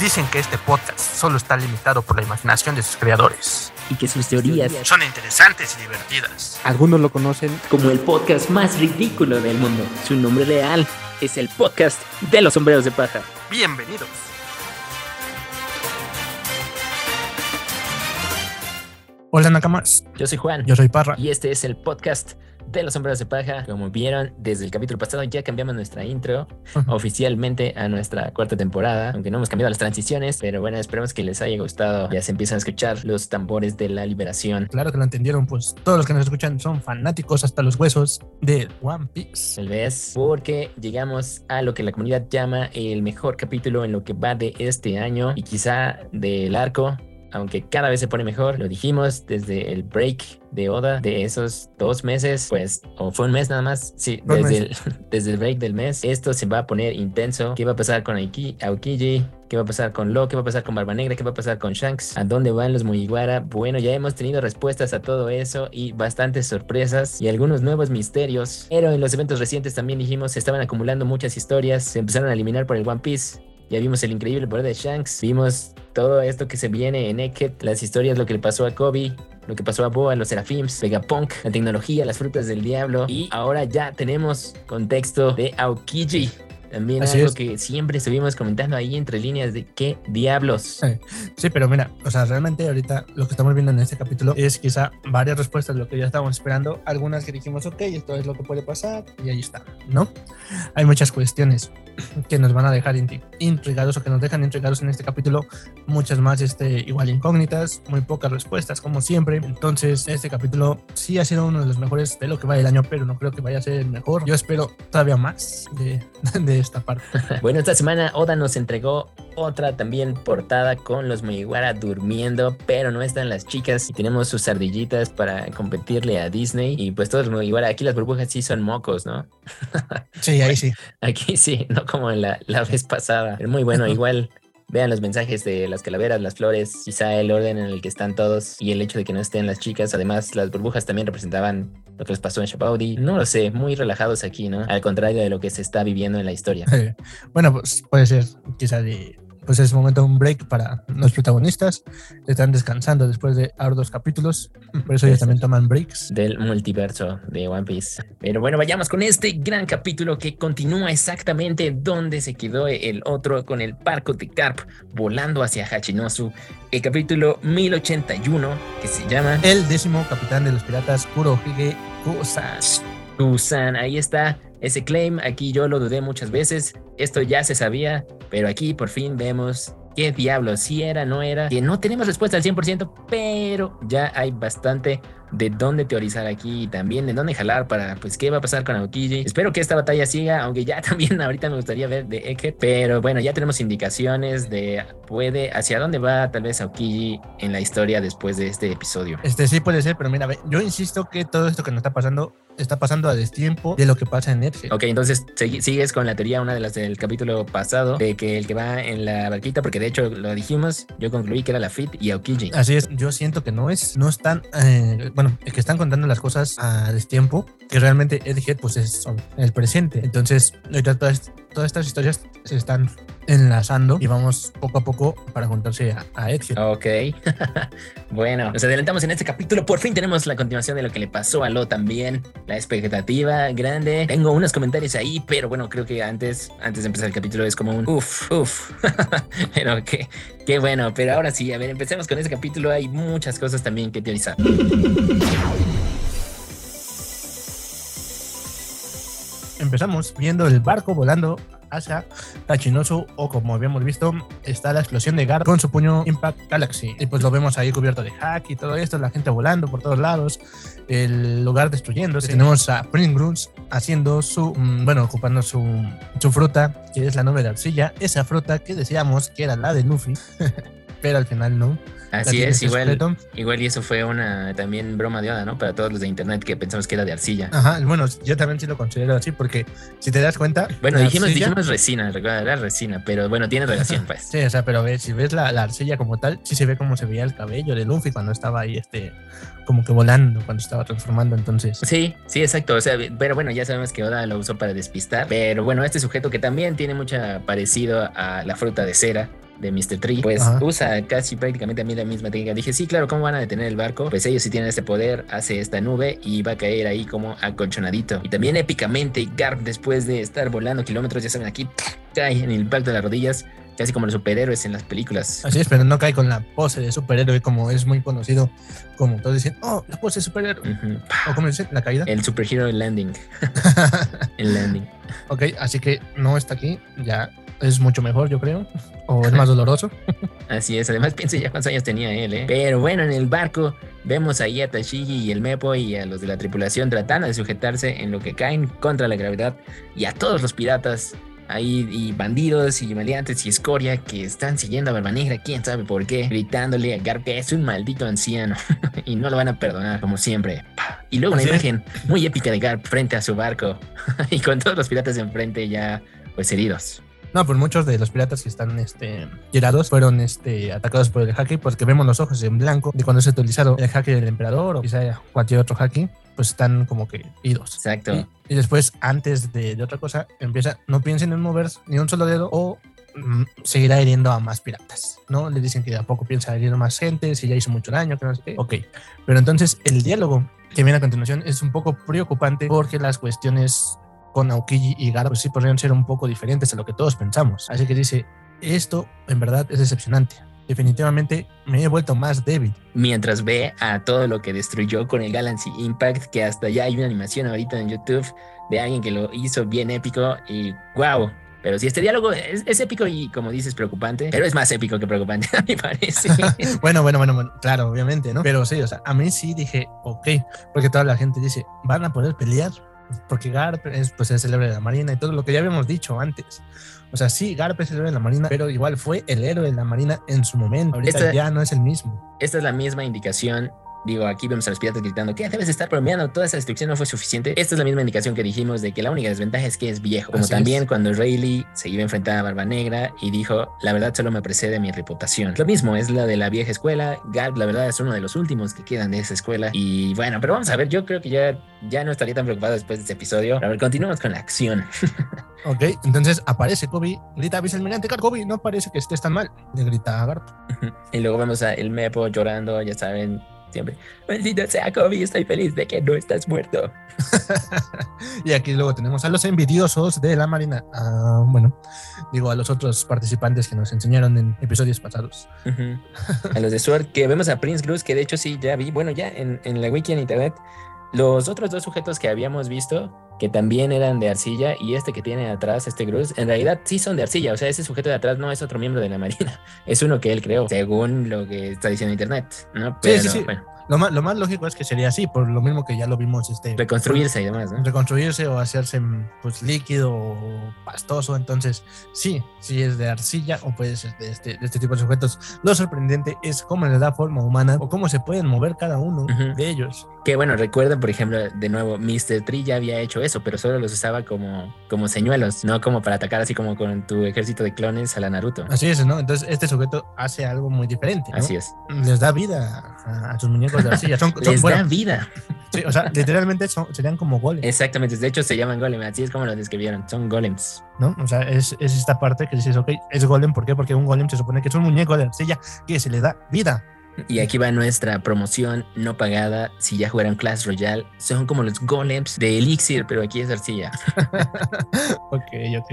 Dicen que este podcast solo está limitado por la imaginación de sus creadores. Y que sus teorías Son interesantes y divertidas. Algunos lo conocen como el podcast más ridículo del mundo. Su nombre real es el podcast de los sombreros de paja. Bienvenidos. Hola Nakamas, Yo soy Juan yo soy Parra. y este es el podcast de los sombreros de paja. Como vieron desde el capítulo pasado ya cambiamos nuestra intro oficialmente a nuestra cuarta temporada, aunque no hemos cambiado las transiciones, pero bueno, esperemos que les haya gustado. Ya se empiezan a escuchar los tambores de la liberación. Claro que lo entendieron, pues todos los que nos escuchan son fanáticos hasta los huesos de One Piece. Tal vez porque llegamos a lo que la comunidad llama el mejor capítulo en lo que va de este año y quizá del arco. Aunque cada vez se pone mejor, lo dijimos desde el break de Oda de esos dos meses, pues, o fue un mes nada más, sí, desde el, desde el break del mes, esto se va a poner intenso. ¿Qué va a pasar con Aiki, Aokiji? ¿Qué va a pasar con Lo? ¿Qué va a pasar con Barba Negra? ¿Qué va a pasar con Shanks? ¿A dónde van los Mugiwara? Bueno, ya hemos tenido respuestas a todo eso y bastantes sorpresas y algunos nuevos misterios. Pero en los eventos recientes también dijimos se estaban acumulando muchas historias, se empezaron a eliminar por el One Piece. Ya vimos el increíble poder de Shanks, vimos todo esto que se viene en Eket, las historias, lo que le pasó a Kobe, lo que pasó a Boa, los Serafims, Vegapunk, la tecnología, las frutas del diablo. Y ahora ya tenemos contexto de Aokiji. También Así algo es. que siempre estuvimos comentando ahí entre líneas de qué diablos. Sí, pero mira, o sea, realmente ahorita lo que estamos viendo en este capítulo es quizá varias respuestas de lo que ya estábamos esperando. Algunas que dijimos, ok, esto es lo que puede pasar y ahí está, ¿no? Hay muchas cuestiones que nos van a dejar intrigados o que nos dejan intrigados en este capítulo. Muchas más, este, igual incógnitas, muy pocas respuestas, como siempre. Entonces, este capítulo sí ha sido uno de los mejores de lo que va el año, pero no creo que vaya a ser el mejor. Yo espero todavía más de, de esta parte. Bueno, esta semana Oda nos entregó otra también portada con los Mugiwara durmiendo, pero no están las chicas y tenemos sus ardillitas para competirle a Disney. Y pues todos los Mugiwara, aquí las burbujas sí son mocos, ¿no? Sí, ahí sí. Aquí sí, no como en la, la vez pasada. Pero muy bueno, igual. Vean los mensajes de las calaveras, las flores, quizá el orden en el que están todos y el hecho de que no estén las chicas. Además, las burbujas también representaban lo que les pasó en Shabaudi. No lo sé, muy relajados aquí, ¿no? Al contrario de lo que se está viviendo en la historia. Bueno, pues puede ser quizá de, pues es momento de un break para los protagonistas. Están descansando después de arduos capítulos, por eso ellos también toman breaks. del multiverso de One Piece. Pero bueno, vayamos con este gran capítulo que continúa exactamente donde se quedó el otro con el barco de Carp volando hacia Hachinosu. El capítulo 1081 que se llama El décimo capitán de los piratas, Kurohige Kusas. Busan. Ahí está ese claim. Aquí yo lo dudé muchas veces. Esto ya se sabía, pero aquí por fin vemos qué diablos, si era, no era. Que no tenemos respuesta al 100%, pero ya hay bastante de dónde teorizar aquí y también de dónde jalar para, pues, qué va a pasar con Aokiji. Espero que esta batalla siga, aunque ya también ahorita me gustaría ver de Eke, pero bueno, ya tenemos indicaciones de puede, hacia dónde va tal vez Aokiji en la historia después de este episodio. Este sí puede ser, pero mira, yo insisto que todo esto que nos está pasando está pasando a destiempo de lo que pasa en Netflix. Ok, entonces sigues con la teoría, una de las del capítulo pasado, de que el que va en la barquita, porque de hecho lo dijimos, yo concluí que era la Fit y Aokiji. Así es, yo siento que no es, no están, eh, bueno, que están contando las cosas a destiempo, que realmente Egghead pues es el presente. Entonces, todas, todas estas historias se están enlazando y vamos poco a poco para juntarse a, a Egghead. Ok, bueno, nos adelantamos en este capítulo, por fin tenemos la continuación de lo que le pasó a Lo también, la expectativa grande. Tengo unos comentarios ahí, pero bueno, creo que antes, antes de empezar el capítulo es como un uff, uff, pero qué, qué bueno, pero ahora sí, a ver, empecemos con este capítulo, hay muchas cosas también que teorizar. Empezamos viendo el barco volando hacia Tachinosu o como habíamos visto está la explosión de Gar con su puño Impact Galaxy. Y pues lo vemos ahí cubierto de hack y todo esto, la gente volando por todos lados, el lugar destruyéndose. Tenemos a Pringles haciendo su, mm, bueno, ocupando su, su fruta que es la nube de arcilla, esa fruta que decíamos que era la de Luffy, pero al final no. Así es, igual, igual y eso fue una también broma de Oda, ¿no? Para todos los de internet que pensamos que era de arcilla. Ajá, bueno, yo también sí lo considero así porque si te das cuenta... Bueno, dijimos, arcilla- dijimos resina, recuerda, era resina, pero bueno, tiene relación, pues. Sí, o sea, pero ve, si ves la, la arcilla como tal, sí se ve cómo se veía el cabello de Luffy cuando estaba ahí, este, como que volando, cuando estaba transformando. Entonces, Sí, sí, exacto. O sea, pero bueno, ya sabemos que Oda lo usó para despistar. Pero bueno, este sujeto que también tiene mucho parecido a la fruta de cera, de Mr. Tree, pues Ajá. usa casi prácticamente a mí la misma técnica. Dije, sí, claro, ¿cómo van a detener el barco? Pues ellos sí tienen este poder, hace esta nube y va a caer ahí como acolchonadito. Y también épicamente, Garp, después de estar volando kilómetros, ya saben, aquí cae en el impacto de las rodillas, casi como los superhéroes en las películas. Así es, pero no cae con la pose de superhéroe como es muy conocido. Como todos dicen, oh, la pose de superhéroe. O como dicen, la caída. El superhero landing. El landing. ok, así que no está aquí. Ya es mucho mejor, yo creo. O es más doloroso. Así es, además piense ya cuántos años tenía él, ¿eh? Pero bueno, en el barco vemos ahí a Tashigi y el Mepo y a los de la tripulación tratando de sujetarse en lo que caen contra la gravedad y a todos los piratas ahí y bandidos y maleantes y escoria que están siguiendo a Barba Negra, quién sabe por qué, gritándole a Garp que es un maldito anciano y no lo van a perdonar como siempre. Y luego una imagen muy épica de Garp frente a su barco y con todos los piratas enfrente ya pues heridos. No, pues muchos de los piratas que están este, tirados fueron este, atacados por el haki, porque vemos los ojos en blanco de cuando se utilizaron el haki del emperador o quizá cualquier otro haki, pues están como que idos. Exacto. Y, y después, antes de, de otra cosa, empieza, no piensen en mover ni un solo dedo o mm, seguirá hiriendo a más piratas, ¿no? Le dicen que de a poco piensa herir a más gente, si ya hizo mucho daño, que no sé qué. Ok, pero entonces el diálogo que viene a continuación es un poco preocupante porque las cuestiones con Aokiji y Gara pues sí podrían ser un poco diferentes a lo que todos pensamos. Así que dice, esto en verdad es decepcionante. Definitivamente me he vuelto más débil. mientras ve a todo lo que destruyó con el Galaxy Impact, que hasta ya hay una animación ahorita en YouTube de alguien que lo hizo bien épico y wow. Pero si este diálogo es, es épico y como dices preocupante, pero es más épico que preocupante, a mi parece. Bueno, bueno, bueno, bueno, claro, obviamente, ¿no? Pero sí, o sea, a mí sí dije, ok, porque toda la gente dice, van a poder pelear, porque Garp es, pues, es el héroe de la Marina y todo lo que ya habíamos dicho antes. O sea, sí, Garp es el héroe de la Marina, pero igual fue el héroe de la Marina en su momento. Ahorita Esta- ya no es el mismo. Esta es la misma indicación. Digo, aquí vemos a los piratas gritando que debes estar bromeando, toda esa destrucción no fue suficiente. Esta es la misma indicación que dijimos de que la única desventaja es que es viejo. Como Así también es. cuando Rayleigh se iba a enfrentar a Barba Negra y dijo, la verdad solo me precede mi reputación. Lo mismo es la de la vieja escuela. Garp, la verdad, es uno de los últimos que quedan de esa escuela. Y bueno, pero vamos a ver, yo creo que ya, ya no estaría tan preocupado después de este episodio. A ver, continuamos con la acción. Ok, entonces aparece Kobe, grita vicealmirante Garp, Kobe, no parece que estés tan mal, le grita a Garp. y luego vemos a el Mepo llorando, ya saben, siempre. Maldita sea Kobe, estoy feliz de que no estás muerto. y aquí luego tenemos a los envidiosos de la Marina. Ah, bueno, digo a los otros participantes que nos enseñaron en episodios pasados. A los de Sword, que vemos a Prince Cruz, que de hecho sí, ya vi, bueno, ya en, en la wiki en internet, los otros dos sujetos que habíamos visto, que también eran de arcilla, y este que tiene atrás, este Cruz, en realidad sí son de arcilla, o sea, ese sujeto de atrás no es otro miembro de la Marina, es uno que él creó, según lo que está diciendo internet, ¿no? Sí, Pero, sí, sí. bueno, Lo más, lo más lógico es que sería así, por lo mismo que ya lo vimos este, reconstruirse y demás, ¿no? reconstruirse o hacerse pues líquido o pastoso. Entonces, sí, sí es de arcilla o puede ser de este, de este tipo de sujetos. Lo sorprendente es cómo les da forma humana o cómo se pueden mover cada uno de ellos. Que bueno, recuerden, por ejemplo, de nuevo, Mr. Tree ya había hecho eso, pero solo los usaba como, como señuelos, no como para atacar así como con tu ejército de clones a la Naruto. Así es, ¿no? Entonces, este sujeto hace algo muy diferente. ¿no? Así es. Les da vida a, a sus muñecos de arcilla. Son, son- Les bueno, da vida. sí, o sea, literalmente son, serían como golems, Exactamente, de hecho se llaman golem, así es como lo describieron, son golems. ¿no? O sea, es, es esta parte que dices, ok, es golem, ¿por qué? Porque un golem se supone que es un muñeco de arcilla que se le da vida. Y aquí va nuestra promoción no pagada. Si ya jugaron Clash Royale, son como los golems de Elixir, pero aquí es arcilla. ok, ok.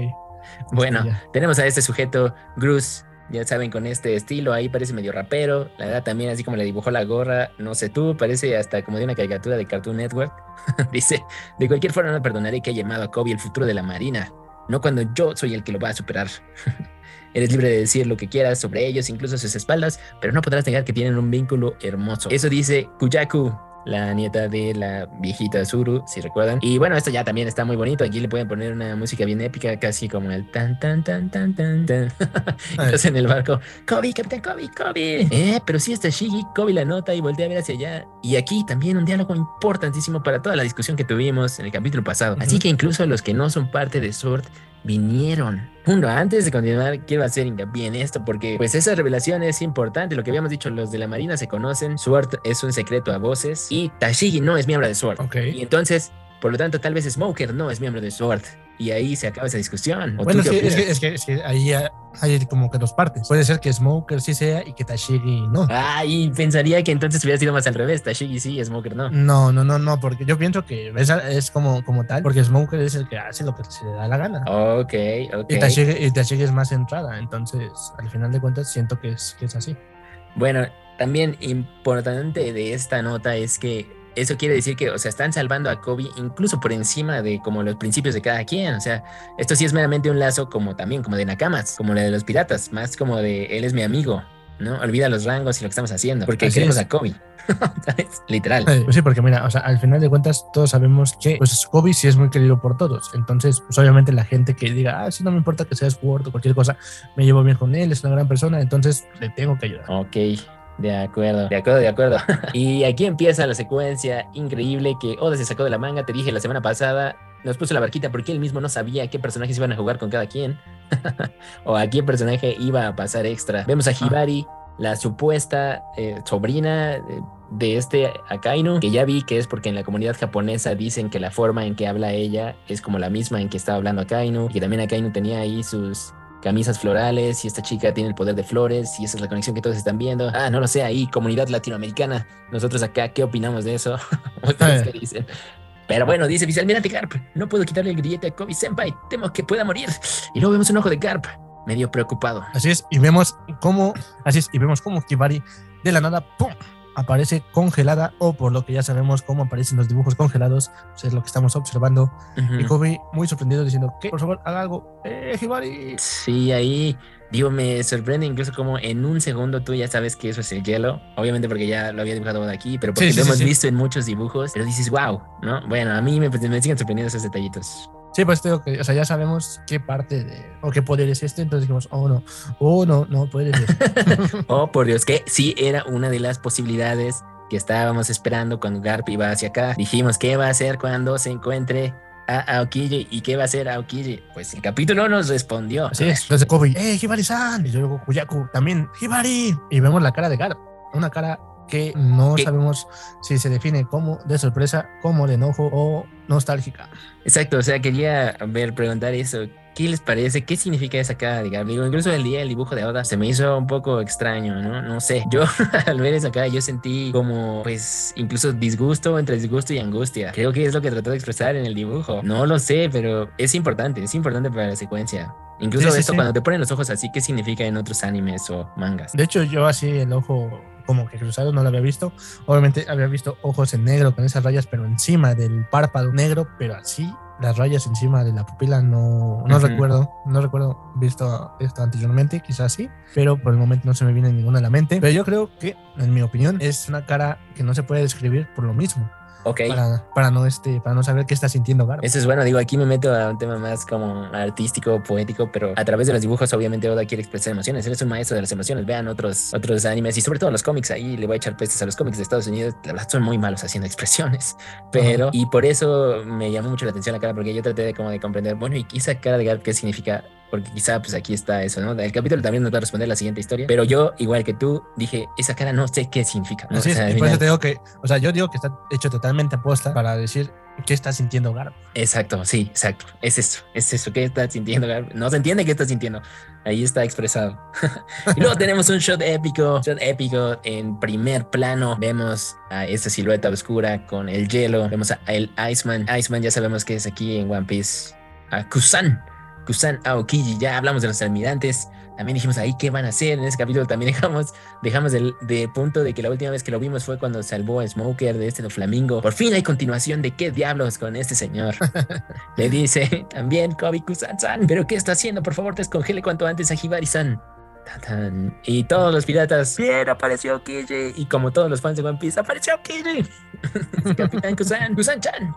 Bueno, tenemos a este sujeto, Gruz, ya saben, con este estilo, ahí parece medio rapero. La verdad también, así como le dibujó la gorra, no sé tú, parece hasta como de una caricatura de Cartoon Network. Dice, de cualquier forma no perdonaré que haya llamado a Kobe el futuro de la Marina, no cuando yo soy el que lo va a superar. Eres libre de decir lo que quieras sobre ellos, incluso sus espaldas, pero no podrás negar que tienen un vínculo hermoso. Eso dice Kuyaku, la nieta de la viejita Zuru, si recuerdan. Y bueno, esto ya también está muy bonito. Aquí le pueden poner una música bien épica, casi como el tan tan tan tan tan tan. Entonces en el barco, Kobe, capitán Kobe, Kobe. Eh, pero sí está Shigi, Kobe la nota y voltea a ver hacia allá. Y aquí también un diálogo importantísimo para toda la discusión que tuvimos en el capítulo pasado. Así que incluso los que no son parte de Sword vinieron. Uno, antes de continuar, quiero hacer hincapié en esto porque pues esa revelación es importante. Lo que habíamos dicho, los de la Marina se conocen, Sword es un secreto a voces y Tashigi no es miembro de Sword. Ok. Y entonces Por lo tanto, tal vez Smoker no es miembro de SWORD. Y ahí se acaba esa discusión. ¿O Bueno, es que, es, que, es que ahí hay como que dos partes. Puede ser que Smoker sí sea y que Tashigi no. Ah, y pensaría que entonces hubiera sido más al revés. Tashigi sí, Smoker no. No, no, no, no, porque yo pienso que es, es como, como tal, porque Smoker es el que hace lo que se le da la gana. Ok, ok. Y Tashigi, y Tashigi es más centrada, entonces al final de cuentas siento que es, que es así. Bueno, también importante de esta nota es que eso quiere decir que, o sea, están salvando a Kobe incluso por encima de como los principios de cada quien. O sea, esto sí es meramente un lazo como también, como de Nakamas, como la de los piratas, más como de él es mi amigo, ¿no? Olvida los rangos y lo que estamos haciendo, porque Así queremos es. a Kobe, ¿sabes? Literal. Eh, Pues sí, porque mira, o sea, al final de cuentas todos sabemos que pues Kobe sí es muy querido por todos. Entonces, pues obviamente la gente que diga, ah, sí, no me importa que seas Word o cualquier cosa, me llevo bien con él, es una gran persona, entonces le tengo que ayudar. Ok, de acuerdo, de acuerdo, de acuerdo. y aquí empieza la secuencia increíble que Oda se sacó de la manga. Te dije la semana pasada, nos puso la barquita porque él mismo no sabía qué personajes iban a jugar con cada quien o a qué personaje iba a pasar extra. Vemos a Hibari, la supuesta eh, sobrina. eh, de este Akainu, que ya vi que es porque en la comunidad japonesa dicen que la forma en que habla ella es como la misma en que estaba hablando Akainu, y que también Akainu tenía ahí sus camisas florales y esta chica tiene el poder de flores y esa es la conexión que todos están viendo. Ah, no lo sé, ahí, comunidad latinoamericana. Nosotros acá, ¿qué opinamos de eso? ¿Ustedes qué dicen? Pero bueno, dice Vicealmirante Garp, no puedo quitarle el grillete a Kobe Senpai, temo que pueda morir. Y luego vemos un ojo de Garp, medio preocupado. Así es, y vemos cómo, así es, y vemos cómo Hibari de la nada, ¡pum! Aparece congelada o por lo que ya sabemos cómo aparecen los dibujos congelados, pues es lo que estamos observando. Ujú. Y Kobe muy sorprendido diciendo, que por favor haga algo, ¡eh, Hibari! Sí, ahí, digo, me sorprende incluso como en un segundo tú ya sabes que eso es el hielo. Obviamente porque ya lo había dibujado de aquí, pero porque Sí, sí, lo sí, hemos visto en muchos dibujos. Pero dices, wow, ¿no? Bueno, a mí me, me siguen sorprendiendo esos detallitos. Sí, pues te digo que, o sea, ya sabemos qué parte de, o qué poder es este, entonces dijimos, oh no, oh no, no puede ser. Oh, por Dios, que sí era una de las posibilidades que estábamos esperando cuando Garp iba hacia acá. Dijimos, ¿qué va a hacer cuando se encuentre a Aokiji? ¿Y qué va a hacer Aokiji? Pues el capítulo nos respondió. Así es. Entonces Kobe, ¡eh, Hibari-san! Y luego Kuyaku también, ¡Hibari! Y vemos la cara de Garp, una cara que no ¿Qué? sabemos si se define como de sorpresa, como de enojo o nostálgica. Exacto, o sea, quería ver, preguntar eso. ¿Qué les parece? ¿Qué significa esa cara de? Digo, incluso el día del dibujo de Oda se me hizo un poco extraño, ¿no? No sé. Yo al ver esa cara yo sentí como, pues, incluso disgusto entre disgusto y angustia. Creo que es lo que trató de expresar en el dibujo. No lo sé, pero es importante, es importante para la secuencia. Incluso Sí, esto, sí. cuando te ponen los ojos así, ¿qué significa en otros animes o mangas? De hecho, yo así el ojo como que cruzado no lo había visto. Obviamente había visto ojos en negro con esas rayas, pero encima del párpado negro, pero así las rayas encima de la pupila no, no Ujú. recuerdo, no recuerdo visto esto anteriormente, quizás sí, pero por el momento no se me viene ninguna a la mente. Pero yo creo que, en mi opinión, es una cara que no se puede describir por lo mismo, Ok. para, para no este, para no saber qué está sintiendo Garp. Eso es bueno, digo, aquí me meto a un tema más como artístico, poético, pero a través de los dibujos obviamente Oda quiere expresar emociones, él es un maestro de las emociones, vean otros, otros animes y sobre todo los cómics, ahí le voy a echar pestes a los cómics de Estados Unidos, la verdad son muy malos haciendo expresiones, pero, y por eso me llamó mucho la atención la cara, porque yo traté de como de comprender, bueno, y esa cara de Garp, ¿qué significa? Porque quizá pues aquí está eso, ¿no? El capítulo también nos va a responder la siguiente historia, pero yo, igual que tú, dije, esa cara no sé qué significa. ¿no? Así O es, sea, y al por eso te digo que, o sea, yo digo que está hecho totalmente aposta para decir qué está sintiendo Garp. Exacto, sí, exacto. Es eso, es eso. ¿Qué está sintiendo? Gar? No se entiende qué está sintiendo. Ahí está expresado. y luego tenemos un shot épico, shot épico en primer plano. Vemos a esa silueta oscura con el hielo. Vemos a el Iceman. Iceman ya sabemos que es aquí en One Piece. A Kusan. Kusan Aokiji. Ya hablamos de los almirantes. También dijimos ahí qué van a hacer. En ese capítulo también dejamos, dejamos el de punto de que la última vez que lo vimos fue cuando salvó a Smoker de este do Flamingo. Por fin hay continuación de qué diablos con este señor. Le dice también Kobe Kusan-san, pero ¿qué está haciendo? Por favor, descongele cuanto antes a Hibari-san. Y todos los piratas, bien, apareció Kiji. Y como todos los fans de One Piece, apareció Kiji. Capitán Kusan, Kusan-chan.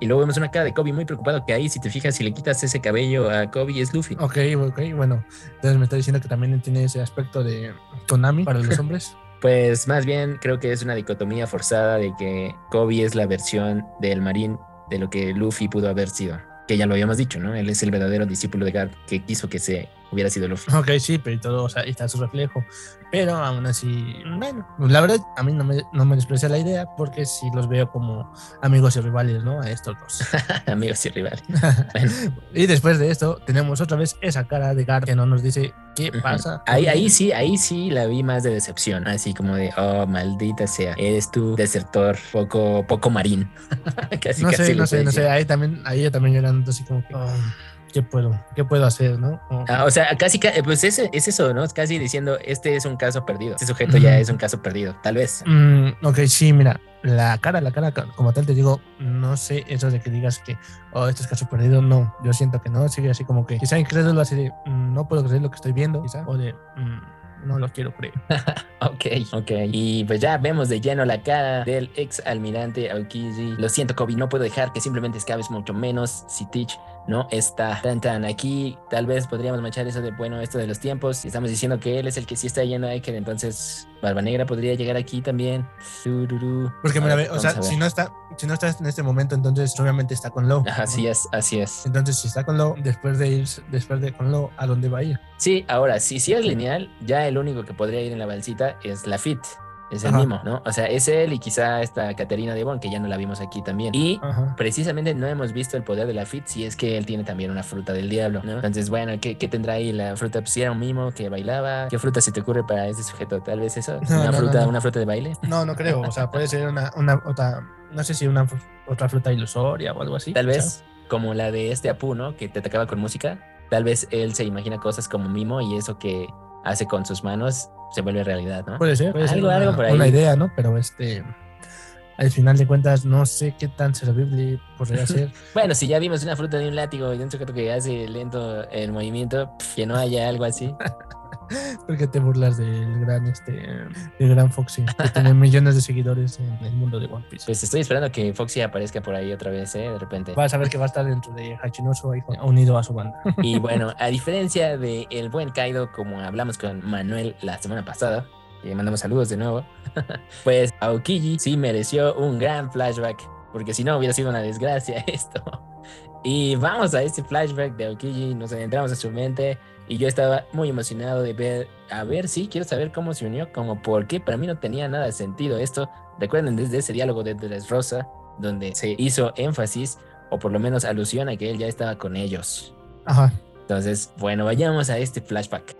Y luego vemos una cara de Kobe muy preocupado que ahí, si te fijas, si le quitas ese cabello a Kobe, es Luffy. Ok, ok, bueno. Entonces me está diciendo que también tiene ese aspecto de Konami para los hombres. Pues más bien creo que es una dicotomía forzada de que Kobe es la versión del marín de lo que Luffy pudo haber sido. Que ya lo habíamos dicho, ¿no? Él es el verdadero discípulo de Garp que quiso que se hubiera sido Luffy. Ok, sí, pero todo, o sea, está su reflejo. Pero aún así, bueno, la verdad, a mí no me, no me desprecia la idea porque sí los veo como amigos y rivales, ¿no? A estos dos. Amigos y rivales. y después de esto, tenemos otra vez esa cara de Gar que no nos dice qué pasa. Ahí, ahí sí, ahí sí la vi más de decepción, así como de, oh, maldita sea, eres tú desertor, poco, poco marín. casi, no casi sé, no sé, no sé, ahí también, ahí yo también llorando así como que, oh, ¿qué puedo? ¿Qué puedo hacer, no? Oh. Ah, o sea, casi, ca- pues es, es eso, ¿no? Es casi diciendo, este es un caso perdido. Este sujeto ya es un caso perdido, tal vez. Mm, ok, sí, mira, la cara, la cara, como tal te digo, no sé eso de que digas que, oh, esto es caso perdido, no, yo siento que no, sigue así como que, quizá incrédulo así de, mm, no puedo creer lo que estoy viendo, quizá, o de, mm, no lo quiero creer. Ok, ok. Y pues ya vemos de lleno la cara del ex almirante Aokiji. Lo siento, Kobe, no puedo dejar que simplemente escabes mucho menos si Teach no está tan tan aquí. Tal vez podríamos manchar eso de, bueno, esto de los tiempos. Y estamos diciendo que él es el que sí está yendo a Eker, entonces Barba Negra podría llegar aquí también. Porque mira, ver, o sea, si no está, si no está en este momento, entonces obviamente está con Lo. Así es, así es. Entonces, si está con Lo, después de ir, después de con Lo, ¿a dónde va a ir? Sí, ahora, si si es lineal, ya el único que podría ir en la balsita es la Fit. Es el Ajá. mismo, ¿no? O sea, es él y quizá esta Caterina Devon, que ya no la vimos aquí también. Y Ajá. precisamente no hemos visto el poder de la Fit si es que él tiene también una fruta del diablo, ¿no? Entonces, bueno, ¿qué, qué tendrá ahí la fruta? Pues si era un mimo que bailaba. ¿Qué fruta se te ocurre para este sujeto? Tal vez eso. No, una no, fruta, no, una fruta de baile. No, no creo, o sea, puede ser una, una otra, no sé si una otra fruta ilusoria o algo así. Tal vez como la de este Apu, ¿no? Que te atacaba con música. Tal vez él se imagina cosas como mimo y eso que hace con sus manos se vuelve realidad, ¿no? Puede ser, puede ser Algo, una, algo por ahí. una idea, ¿no? Pero este, al final de cuentas, no sé qué tan servible podría ser. Bueno, si ya vimos una fruta de un látigo y un sujeto que hace lento el movimiento, pf, que no haya algo así. porque te burlas del gran, este, del gran Foxy, que tiene millones de seguidores en el mundo de One Piece. Pues estoy esperando que Foxy aparezca por ahí otra vez, ¿eh? De repente. Vas a ver que va a estar dentro de Hachinoso unido a su banda. Y bueno, a diferencia de el buen Kaido, como hablamos con Manuel la semana pasada, y le mandamos saludos de nuevo, pues Aokiji sí mereció un gran flashback, porque si no hubiera sido una desgracia esto. Y vamos a este flashback de Aokiji, nos adentramos en su mente y yo estaba muy emocionado de ver, a ver, sí, quiero saber cómo se unió, como por qué, para mí no tenía nada de sentido esto. Recuerden desde ese diálogo de Dressrosa, donde se hizo énfasis, o por lo menos alusión a que él ya estaba con ellos. Ajá. Entonces, bueno, vayamos a este flashback.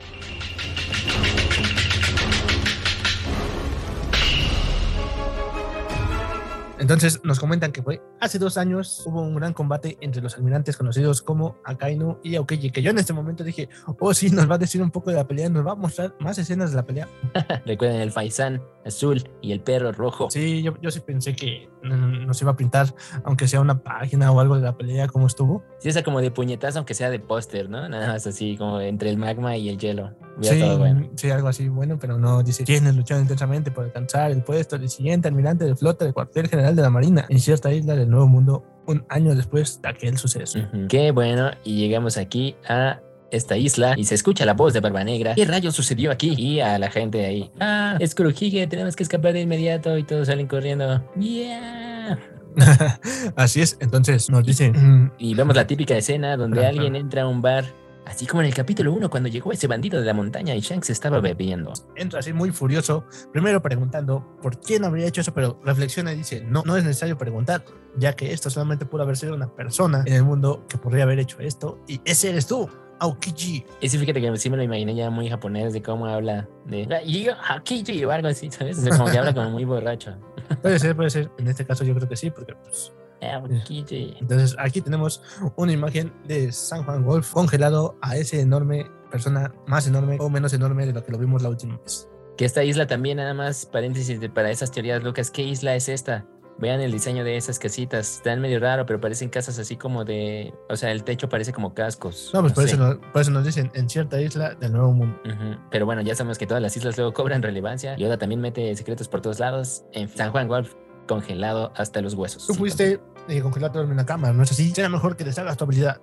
Entonces nos comentan que fue hace dos años hubo un gran combate entre los almirantes conocidos como Akainu y Aokiji, que yo en este momento dije, oh sí, nos va a decir un poco de la pelea, nos va a mostrar más escenas de la pelea. Recuerden el faisán azul y el perro rojo. Sí, yo, yo sí pensé que nos iba a pintar, aunque sea una página o algo de la pelea, como estuvo. Sí, esa como de puñetazo, aunque sea de póster, ¿no? Nada más así, como entre el magma y el hielo. Sí, bueno. sí, algo así bueno, pero no dice quienes lucharon intensamente por alcanzar el puesto del siguiente almirante de flota del cuartel general de la Marina en cierta isla del Nuevo Mundo un año después de aquel suceso. Ujú. Qué bueno, y llegamos aquí a esta isla y se escucha la voz de Barba Negra. ¿Qué rayos sucedió aquí? Y a la gente de ahí. Ah, es Kurohige, tenemos que escapar de inmediato y todos salen corriendo. Yeah. Así es, entonces nos dice, mm, Y vemos la típica escena donde alguien entra a un bar, así como en el capítulo 1 cuando llegó ese bandido de la montaña y Shanks estaba bebiendo. entra así muy furioso, primero preguntando por quién habría hecho eso, pero reflexiona y dice, no, no es necesario preguntar, ya que esto solamente pudo haber sido una persona en el mundo que podría haber hecho esto, y ese eres tú, Aokiji. Ese fíjate que sí me lo imaginé ya muy japonés de cómo habla de "Y yo, yo", o algo así, ¿sabes? O sea, como que habla como muy borracho. Puede ser, puede ser, en este caso yo creo que sí, porque pues... Aquí yo. Entonces aquí tenemos una imagen de San Juan Wolf congelado a ese enorme persona, más enorme o menos enorme de lo que lo vimos la última vez. Que esta isla también, nada más paréntesis de- para esas teorías locas, ¿qué isla es esta? Vean el diseño de esas casitas, están medio raro, pero parecen casas así como de, o sea, el techo parece como cascos. No, pues por, sé. eso, no- por eso nos dicen en cierta isla del Nuevo Mundo. Ujú, Pero bueno, ya sabemos que todas las islas luego cobran relevancia. Yoda también mete secretos por todos lados. En San Juan Wolf, congelado hasta los huesos. Tú fuiste eh, congelado en una cámara, ¿no es así? Será mejor que deshagas tu habilidad.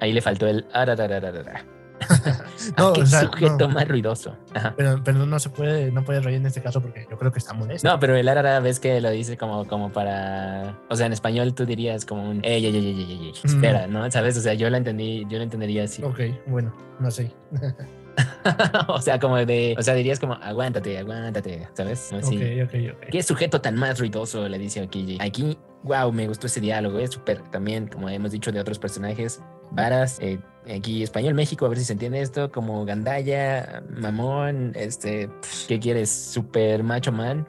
Ahí le faltó el ararararara. no, ¿Qué sujeto más ruidoso? Pero, pero, no se puede, no puede reír en este caso porque yo creo que está molesto. No, pero el arara ves que lo dice como, como para, o sea, en español tú dirías como un, ey, ey, ey, ey, ey, espera, ¿no? ¿Sabes? O sea, yo la entendí, yo lo entendería así. Ok, bueno, no sé. o sea, como de, o sea, dirías como, aguántate, aguántate, ¿sabes? Así. Ok, ok, ok. ¿Qué sujeto tan más ruidoso? Le dice aquí. Aquí, wow, me gustó ese diálogo, es súper también, como hemos dicho de otros personajes, varas, eh, aquí español México, a ver si se entiende esto, como gandalla, mamón, este, ¿qué quieres? Super macho man.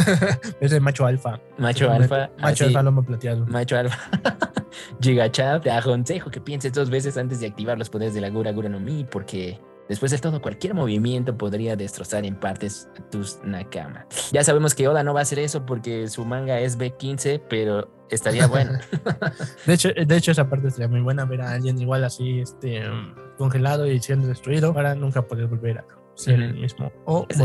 Ese macho alfa. Macho alfa. Macho alfa lomo plateado. Macho alfa. Gigachad, te aconsejo que pienses dos veces antes de activar los poderes de la Gura Gura no Mi, porque Después de todo, cualquier movimiento podría destrozar en partes a tus Nakama. Ya sabemos que Oda no va a hacer eso porque su manga es B15, pero estaría bueno. de, hecho, de hecho, esa parte estaría muy buena, ver a alguien igual así este, congelado y siendo destruido para nunca poder volver a ser el mismo.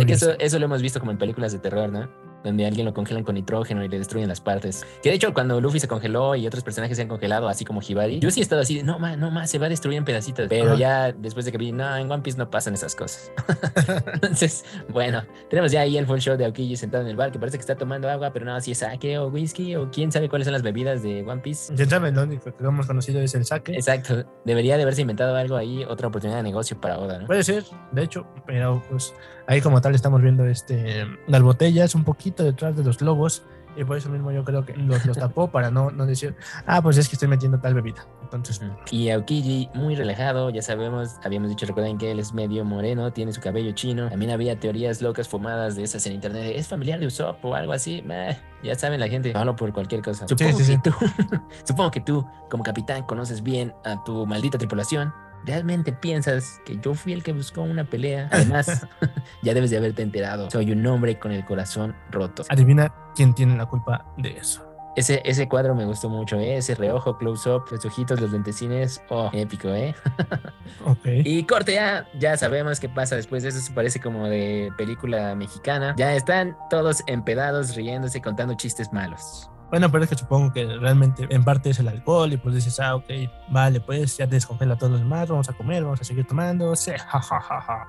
eso, eso lo hemos visto como en películas de terror, ¿no? Donde alguien lo congelan con nitrógeno y le destruyen las partes. Que de hecho, cuando Luffy se congeló y otros personajes se han congelado, así como Hibari, yo sí he estado así de no más, no más, se va a destruir en pedacitos. Pero ya después de que vi, no, en One Piece no pasan esas cosas. Entonces, bueno, tenemos ya ahí el full show de Aokiji sentado en el bar que parece que está tomando agua, pero no, si es sake o whisky o quién sabe cuáles son las bebidas de One Piece. Ya saben, lo único que hemos conocido es el sake. Exacto, debería de haberse inventado algo ahí, otra oportunidad de negocio para Oda, ¿no? Puede ser, de hecho, pero pues ahí como tal estamos viendo este las botellas un poquito detrás de los lobos y por eso mismo yo creo que los, los tapó para no, no decir, ah, pues es que estoy metiendo tal bebida. Entonces, y Aokiji, muy relajado, ya sabemos, habíamos dicho, recuerden que él es medio moreno, tiene su cabello chino. También había teorías locas fumadas de esas en internet. ¿Es familiar de Usopp o algo así? ya saben la gente, hablo por cualquier cosa. Supongo, que Tú, supongo que tú, como capitán, conoces bien a tu maldita tripulación ¿Realmente piensas que yo fui el que buscó una pelea? Además, ya debes de haberte enterado. Soy un hombre con el corazón roto. Adivina quién tiene la culpa de eso. Ese, ese cuadro me gustó mucho, ¿eh? Ese reojo, close-up, los ojitos, los lentecines. Oh, épico, ¿eh? ok. Y corte ya, ya sabemos qué pasa después de eso. Se parece como de película mexicana. Ya están todos empedados, riéndose, contando chistes malos. Bueno, pero es que supongo que realmente en parte es el alcohol y pues dices, ah, ok, vale, pues ya te descongela todo lo demás, vamos a comer, vamos a seguir tomando, sí, ja,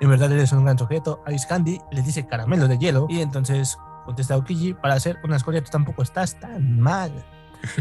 En verdad eres un gran sujeto. Ice Candy le dice caramelo de hielo y entonces contesta Okiji, para hacer una escoria tú tampoco estás tan mal.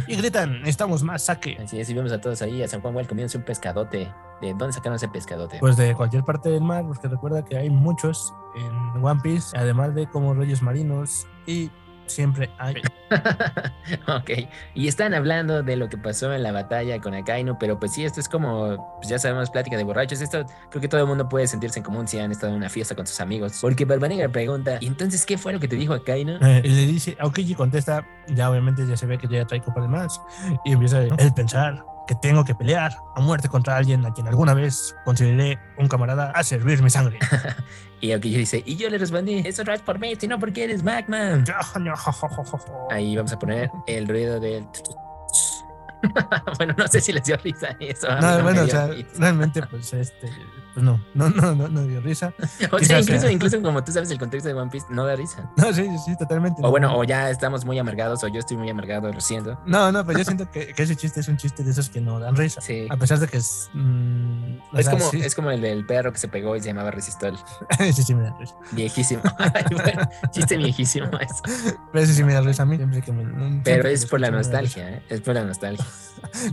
Y gritan, estamos más saque. Así es, y vemos a todos ahí, a San Juan Well comiéndose un pescadote. ¿De dónde sacaron ese pescadote? Pues de cualquier parte del mar, porque recuerda que hay muchos en One Piece, además de como reyes marinos y siempre hay. ok, y están hablando de lo que pasó en la batalla con Akainu, pero pues sí, esto es como, pues ya sabemos, plática de borrachos. Esto creo que todo el mundo puede sentirse en común si han estado en una fiesta con sus amigos. Porque Barbanegra pregunta, ¿y entonces qué fue lo que te dijo Akainu? Eh, y le dice, Aokiji contesta, ya obviamente ya se ve que ya trae copa de más, y empieza a el pensar que tengo que pelear a muerte contra alguien a quien alguna vez consideré un camarada a servir mi sangre. y aquí dice, y yo le respondí, eso no es por mí, sino porque eres Magma. Ahí vamos a poner el ruido del... bueno, no sé si les dio risa eso. No, bueno, o sea, realmente, pues, este, pues no, no, no, no, no dio risa. o sea, incluso, incluso como tú sabes el contexto de One Piece, no da risa. No, sí, sí, totalmente. O bueno, o ya estamos muy amargados, o yo estoy muy amargado, lo siento. No, no, pero yo siento que, que ese chiste es un chiste de esos que no dan risa. Sí. A pesar de que es. Mm, es, como, es como el del perro que se pegó y se llamaba Resistol. sí, sí, me da risa. Viejísimo. bueno, chiste viejísimo eso. Pero ese sí me da risa a mí. Siempre que me, pero es por la nostalgia, ¿eh? Es por la nostalgia.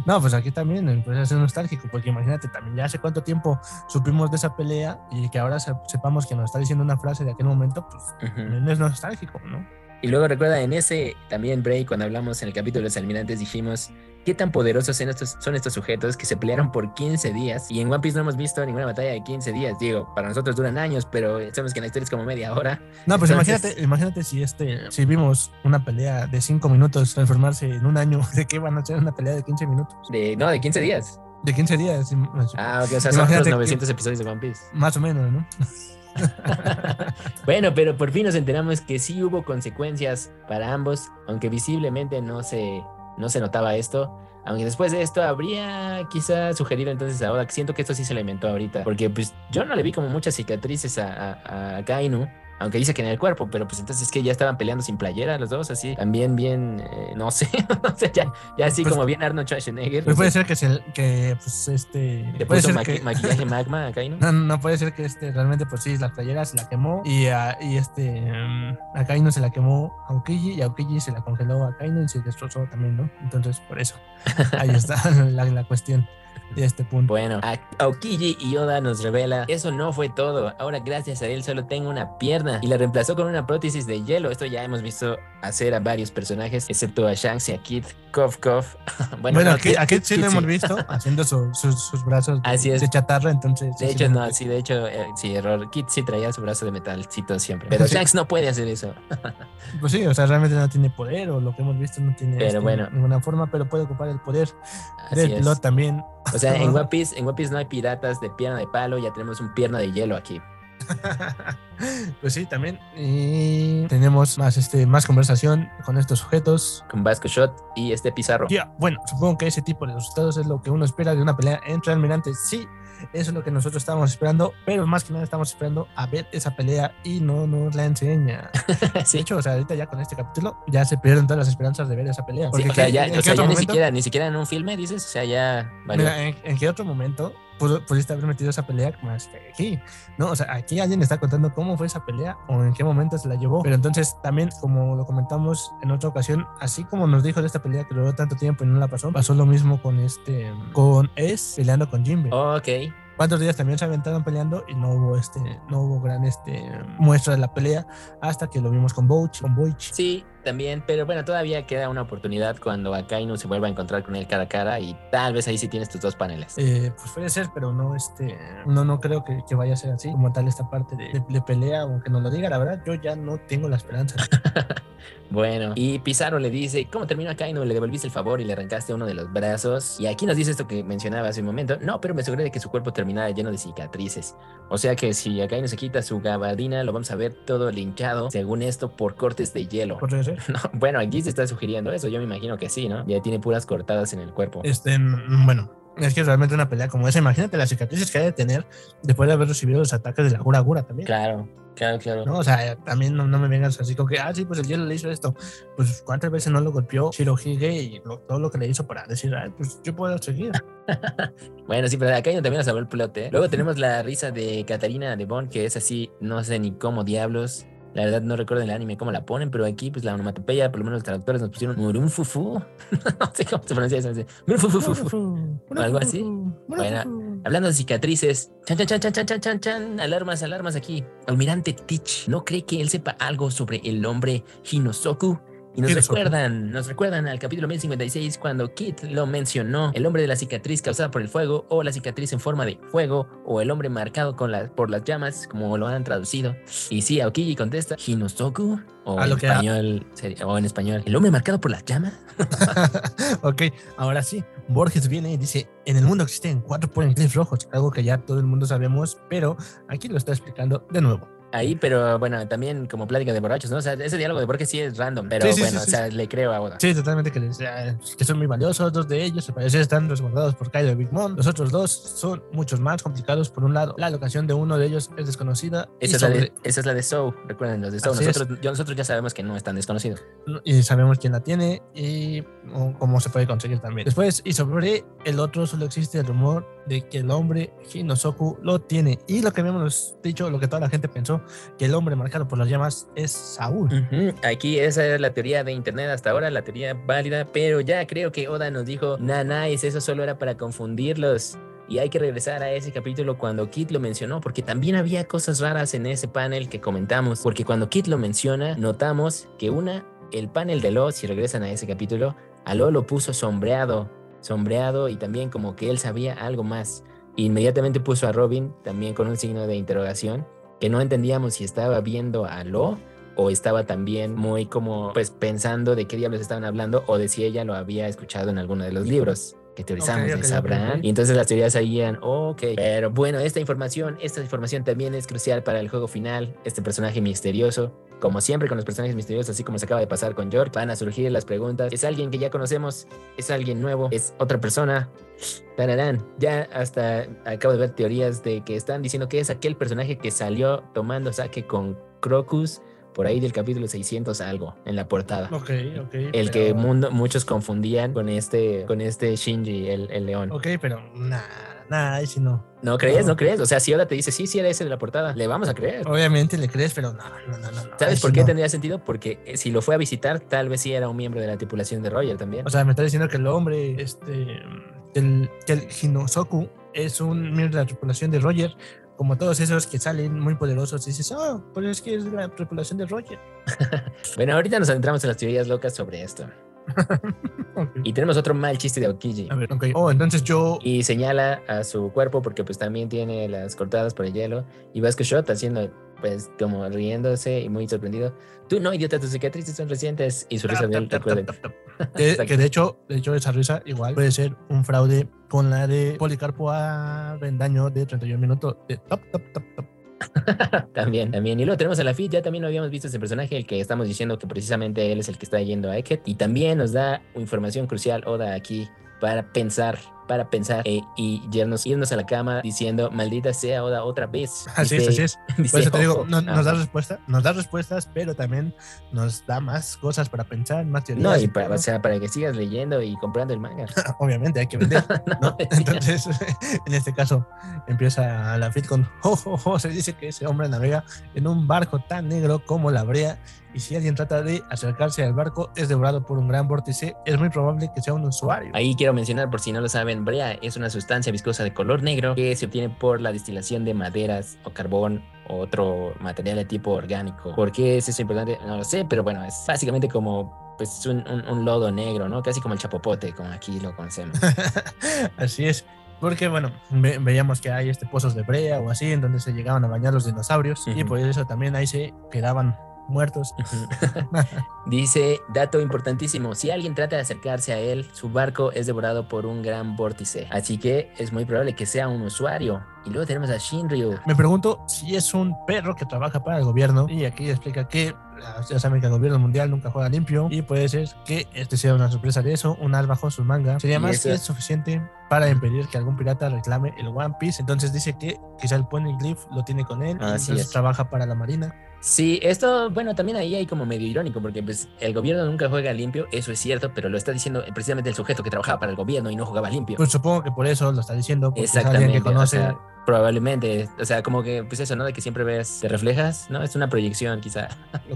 no, pues aquí también pues es nostálgico, porque imagínate, también ya hace cuánto tiempo supimos de esa pelea y que ahora sepamos que nos está diciendo una frase de aquel momento, pues no es nostálgico, ¿no? Y luego recuerda, en ese también break, cuando hablamos en el capítulo de los almirantes, dijimos qué tan poderosos son estos, son estos sujetos que se pelearon por 15 días. Y en One Piece no hemos visto ninguna batalla de 15 días. Digo, para nosotros duran años, pero sabemos que en la historia es como media hora. No, pues imagínate, imagínate si este, si vimos una pelea de 5 minutos transformarse en un año, ¿de qué van a ser una pelea de 15 minutos? De, no, de 15 días. De 15 días. Ah, ok, o sea, son los 900 episodios de One Piece. Más o menos, ¿no? bueno, pero por fin nos enteramos que sí hubo consecuencias para ambos, aunque visiblemente no se, no se notaba esto. Aunque después de esto habría quizá sugerido entonces ahora que siento que esto sí se le inventó ahorita. Porque pues yo no le vi como muchas cicatrices a, a, Kainu. Aunque dice que en el cuerpo, pero pues entonces es que ya estaban peleando sin playera los dos, así. También bien, eh, no sé, o sea, ya, ya así Pues- como bien Arnold Schwarzenegger. Pues puede ser que, se, que pues, este. Le puede puso ser maqui- que- maquillaje magma acá, ¿no? No, no puede ser que este realmente, pues sí, la playera se la quemó y, a- y este um, a Kaino se la quemó a Aokiji y a Aokiji se la congeló a Kaino y se destrozó también, ¿no? Entonces, por eso, ahí está la, la cuestión de este punto. Bueno, a- Aokiji y Oda nos revela, eso no fue todo. Ahora gracias a él solo tengo una pierna y la reemplazó con una prótesis de hielo. Esto ya hemos visto hacer a varios personajes, excepto a Shanks y a Kid. Kof Kof. Bueno, no, aquí, sí Kid lo hemos visto haciendo su- sus- sus brazos Así es. de chatarra, entonces. De sí, hecho, no, sí, de hecho, eh, sí, error. Kid sí traía su brazo de metalcito siempre. Pero Sí. Shanks no puede hacer eso. Pues sí, o sea, realmente no tiene poder, o lo que hemos visto no tiene Pero este, bueno. ninguna forma, pero puede ocupar el poder del también. O sea, en One Piece, en One Piece no hay piratas de pierna de palo, ya tenemos un pierna de hielo aquí. pues sí, también. Y tenemos más, este, más conversación con estos sujetos. Con Vasco Shot y este Pizarro. Ya, bueno, supongo que ese tipo de resultados es lo que uno espera de una pelea entre almirantes. Sí, eso es lo que nosotros estábamos esperando, pero más que nada estamos esperando a ver esa pelea y no nos la enseña. De sí. hecho, o sea, ahorita ya con este capítulo ya se pierden todas las esperanzas de ver esa pelea. Sí, Porque o sea, ¿qué- ya, o sea, ya ni siquiera, ni siquiera en un filme, dices, o sea, ya valió. Mira, ¿en, en qué otro momento pudiste haber metido esa pelea más que aquí? ¿No? O sea, aquí alguien está contando cómo fue esa pelea o en qué momento se la llevó. Pero entonces también, como lo comentamos en otra ocasión, así como nos dijo de esta pelea que duró tanto tiempo y no la pasó, pasó lo mismo con este, con Es peleando con Jimbe. ok. ¿Cuántos días también se aventaron peleando y no hubo este, no hubo gran este muestra de la pelea hasta que lo vimos con Boich, con Boich. Sí, también, pero bueno, todavía queda una oportunidad cuando Akainu se vuelva a encontrar con él cara a cara y tal vez ahí sí tienes tus dos paneles. Eh, pues puede ser, pero no, este, no, no creo que, que vaya a ser así como tal esta parte de, de- de pelea, aunque nos lo diga, la verdad, yo ya no tengo la esperanza. Bueno, y Pizarro le dice, ¿cómo terminó Akainu? Le devolviste el favor y le arrancaste uno de los brazos. Y aquí nos dice esto que mencionaba hace un momento. No, pero me aseguré de que su cuerpo terminara lleno de cicatrices. O sea que si Akainu se quita su gabardina, lo vamos a ver todo linchado, según esto, por cortes de hielo. ¿Podría ser? No, bueno, aquí se está sugiriendo eso, yo me imagino que sí, ¿no? Ya tiene puras cortadas en el cuerpo. Este, mm, bueno, es que realmente una pelea como esa, imagínate las cicatrices que hay de tener después de haber recibido los ataques de la Gura Gura también. Claro, claro, claro. ¿no? O sea, también no, no me vengas así como que, ah, sí, pues el hielo le hizo esto. Pues cuántas veces no lo golpeó Shirohige y lo- todo lo que le hizo para decir, ah, pues yo puedo seguir. Bueno, sí, pero acá también nos salvó el plot, ¿eh? Luego tenemos la risa de Katarina de Bond, que es así, no sé ni cómo diablos. La verdad no recuerdo en el anime cómo la ponen, pero aquí pues la onomatopeya, por lo menos los traductores nos pusieron un fufu. no sé cómo se pronuncia eso. O algo así. Bueno, hablando de cicatrices, chan, chan, chan, chan, chan, chan, chan, alarmas, alarmas aquí. Almirante Teach no cree que él sepa algo sobre el hombre Hinosoku y nos recuerdan, nos recuerdan al capítulo 1056 cuando Kit lo mencionó, el hombre de la cicatriz causada por el fuego o la cicatriz en forma de fuego o el hombre marcado con la, por las llamas, como lo han traducido. Y sí, Aokiji contesta, Hinosoku o en lo español, sería- o en español, el hombre marcado por las llamas. ok, ahora sí, Borges viene y dice, en el mundo existen cuatro poneglyphs rojos, algo que ya todo el mundo sabemos, pero aquí lo está explicando de nuevo. Ahí, pero bueno, también como plática de borrachos, ¿no? O sea, ese diálogo de Borges sí es random, pero Sí, sí, bueno, sí, o sea, le creo a Oda. Sí, totalmente que, les- ah, que son muy valiosos, dos de ellos, al parecer están resguardados por Kaido y Big Mom, los otros dos son muchos más complicados, por un lado, la locación de uno de ellos es desconocida, Esa es, la sobre- de, esa es la de Soul, recuerden, los de Soul. Nosotros, yo- nosotros ya sabemos que no es tan desconocido. y sabemos quién la tiene y cómo se puede conseguir también. Después, y sobre el otro solo existe el rumor de que el hombre Hinosoku lo tiene. Y lo que habíamos dicho, lo que toda la gente pensó, que el hombre marcado por las llamas es Saúl. Ujú, Aquí esa es la teoría de internet hasta ahora, la teoría válida, pero ya creo que Oda nos dijo, nice, eso solo era para confundirlos. Y hay que regresar a ese capítulo cuando Kit lo mencionó, porque también había cosas raras en ese panel que comentamos. Porque cuando Kit lo menciona, notamos que una, el panel de Lo, si regresan a ese capítulo, a Lo lo puso sombreado, sombreado y también como que él sabía algo más. Inmediatamente puso a Robin también con un signo de interrogación, que no entendíamos si estaba viendo a Lo o estaba también muy como pues pensando de qué diablos estaban hablando o de si ella lo había escuchado en alguno de los libros que teorizamos Ok, de ok, ok, Sabran. ok. Y entonces las teorías seguían, ok. Pero bueno, esta información, esta información también es crucial para el juego final, este personaje misterioso como siempre con los personajes misteriosos, así como se acaba de pasar con York, van a surgir las preguntas. ¿Es alguien que ya conocemos? ¿Es alguien nuevo? ¿Es otra persona? Tararán. Ya hasta acabo de ver teorías de que están diciendo que es aquel personaje que salió tomando saque con Crocus por ahí del capítulo 600 algo en la portada. Ok, ok. El que mundo, muchos confundían con este, con este Shinji, el, el león. Ok, pero nada, nada, ese no. ¿No crees? ¿No crees? O sea, si Oda te dice, sí, sí, era ese de la portada, le vamos a creer. Obviamente le crees, pero no, no, no, no. ¿Sabes por qué tendría sentido? Porque eh, si lo fue a visitar, tal vez sí era un miembro de la tripulación de Roger también. O sea, me está diciendo que el hombre, este, el, que el Hinosoku es un miembro de la tripulación de Roger, como todos esos que salen muy poderosos, y dices, oh, pues es que es la tripulación de Roger. bueno, ahorita nos adentramos en las teorías locas sobre esto. okay. Y tenemos otro mal chiste de Aokiji. A ver, ok. Oh, entonces yo. Y señala a su cuerpo porque pues también tiene las cortadas por el hielo. Y Vasco Shot haciendo pues como riéndose y muy sorprendido. Tú no, idiota, tus cicatrices son recientes. Y su risa recuerda. Que, que de hecho, de hecho, esa risa igual puede ser un fraude con la de Policarpo a Vendaño de 31 minutos. De top, top, top, top. también, también. Y luego tenemos a la FIT, ya también lo habíamos visto ese personaje, el que estamos diciendo que precisamente él es el que está yendo a Eket. Y también nos da información crucial Oda aquí para pensar, para pensar eh, y irnos, irnos a la cama diciendo, maldita sea Oda otra vez. Así dice, es, así es. Dice, Por eso te digo, no, nos da respuesta, nos da respuestas, pero también nos da más cosas para pensar, más teorías. No, y para, o sea, para que sigas leyendo y comprando el manga. Obviamente, hay que vender. ¿no? Entonces, en este caso, empieza la FIT con, oh, oh, oh, se dice que ese hombre navega en un barco tan negro como la brea y si alguien trata de acercarse al barco es devorado por un gran vórtice, es muy probable que sea un usuario. Ahí quiero mencionar, por si no lo saben, brea es una sustancia viscosa de color negro que se obtiene por la destilación de maderas o carbón o otro material de tipo orgánico. ¿Por qué es eso importante? No lo sé, pero bueno, es básicamente como pues un, un, un lodo negro, ¿no? Casi como el chapopote, como aquí lo conocemos. Así es. Porque, bueno, ve veíamos que hay este pozos de brea o así, en donde se llegaban a bañar los dinosaurios, uh -huh. y por eso también ahí se quedaban muertos. Dice, dato importantísimo, si alguien trata de acercarse a él, su barco es devorado por un gran vórtice, así que es muy probable que sea un usuario. Y luego tenemos a Shinryu. Me pregunto si es un perro que trabaja para el gobierno y aquí explica que ya saben que el gobierno mundial nunca juega limpio y puede ser que este sea una sorpresa de eso, un as bajo sus mangas. Sería más que suficiente para impedir que algún pirata reclame el One Piece. Entonces dice que quizá el Poneglyph lo tiene con él y entonces trabaja para la marina. Sí, esto, bueno, también ahí hay como medio irónico, porque pues el gobierno nunca juega limpio, eso es cierto, pero lo está diciendo precisamente el sujeto que trabajaba para el gobierno y no jugaba limpio. Pues supongo que por eso lo está diciendo, porque Exactamente, es alguien que conoce. o sea, probablemente, o sea, como que, pues eso, ¿no? De que siempre ves, te reflejas, ¿no? Es una proyección, quizá.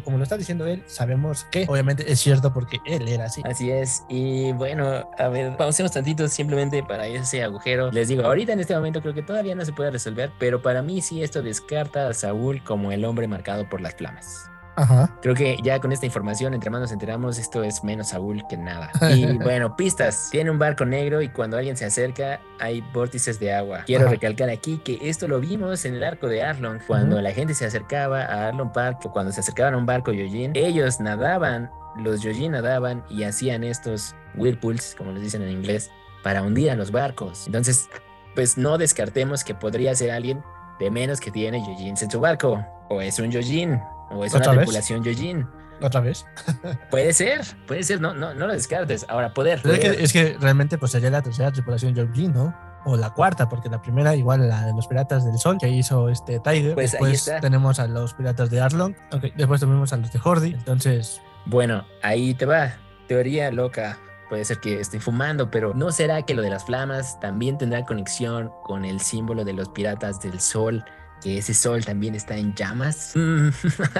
Como lo está diciendo él, sabemos que obviamente es cierto porque él era así. Así es, y bueno, a ver, pausemos tantito simplemente para ese agujero. Les digo, ahorita en este momento creo que todavía no se puede resolver, pero para mí sí esto descarta a Saúl como el hombre marcado por las flamas. Ajá. Creo que ya con esta información, entre más nos enteramos, esto es menos Saúl que nada. Y bueno, pistas. Tiene un barco negro y cuando alguien se acerca hay vórtices de agua. Quiero Ajá. recalcar aquí que esto lo vimos en el arco de Arlong. Cuando Ujú. la gente se acercaba a Arlong Park o cuando se acercaban a un barco Yojin, ellos nadaban, los Yojin nadaban y hacían estos whirlpools, como les dicen en inglés, para hundir a los barcos. Entonces, pues no descartemos que podría ser alguien de menos que tiene Yojins en su barco. O es un Yojin, o es una ¿Otra vez? tripulación Yojin. Otra vez. Puede ser, puede ser, no, no, no lo descartes. Ahora, poder. Pero es, que, es que realmente pues sería la tercera tripulación Georgine, ¿no? O la cuarta, porque la primera igual la de los Piratas del Sol que hizo este Tiger. Pues ahí después está. tenemos a los Piratas de Arlong. Después tenemos a los de Hordy. Entonces, Bueno, ahí te va. Teoría loca. Puede ser que esté fumando, pero ¿no será que lo de las flamas también tendrá conexión con el símbolo de los piratas del sol? Que ese sol también está en llamas. Mm,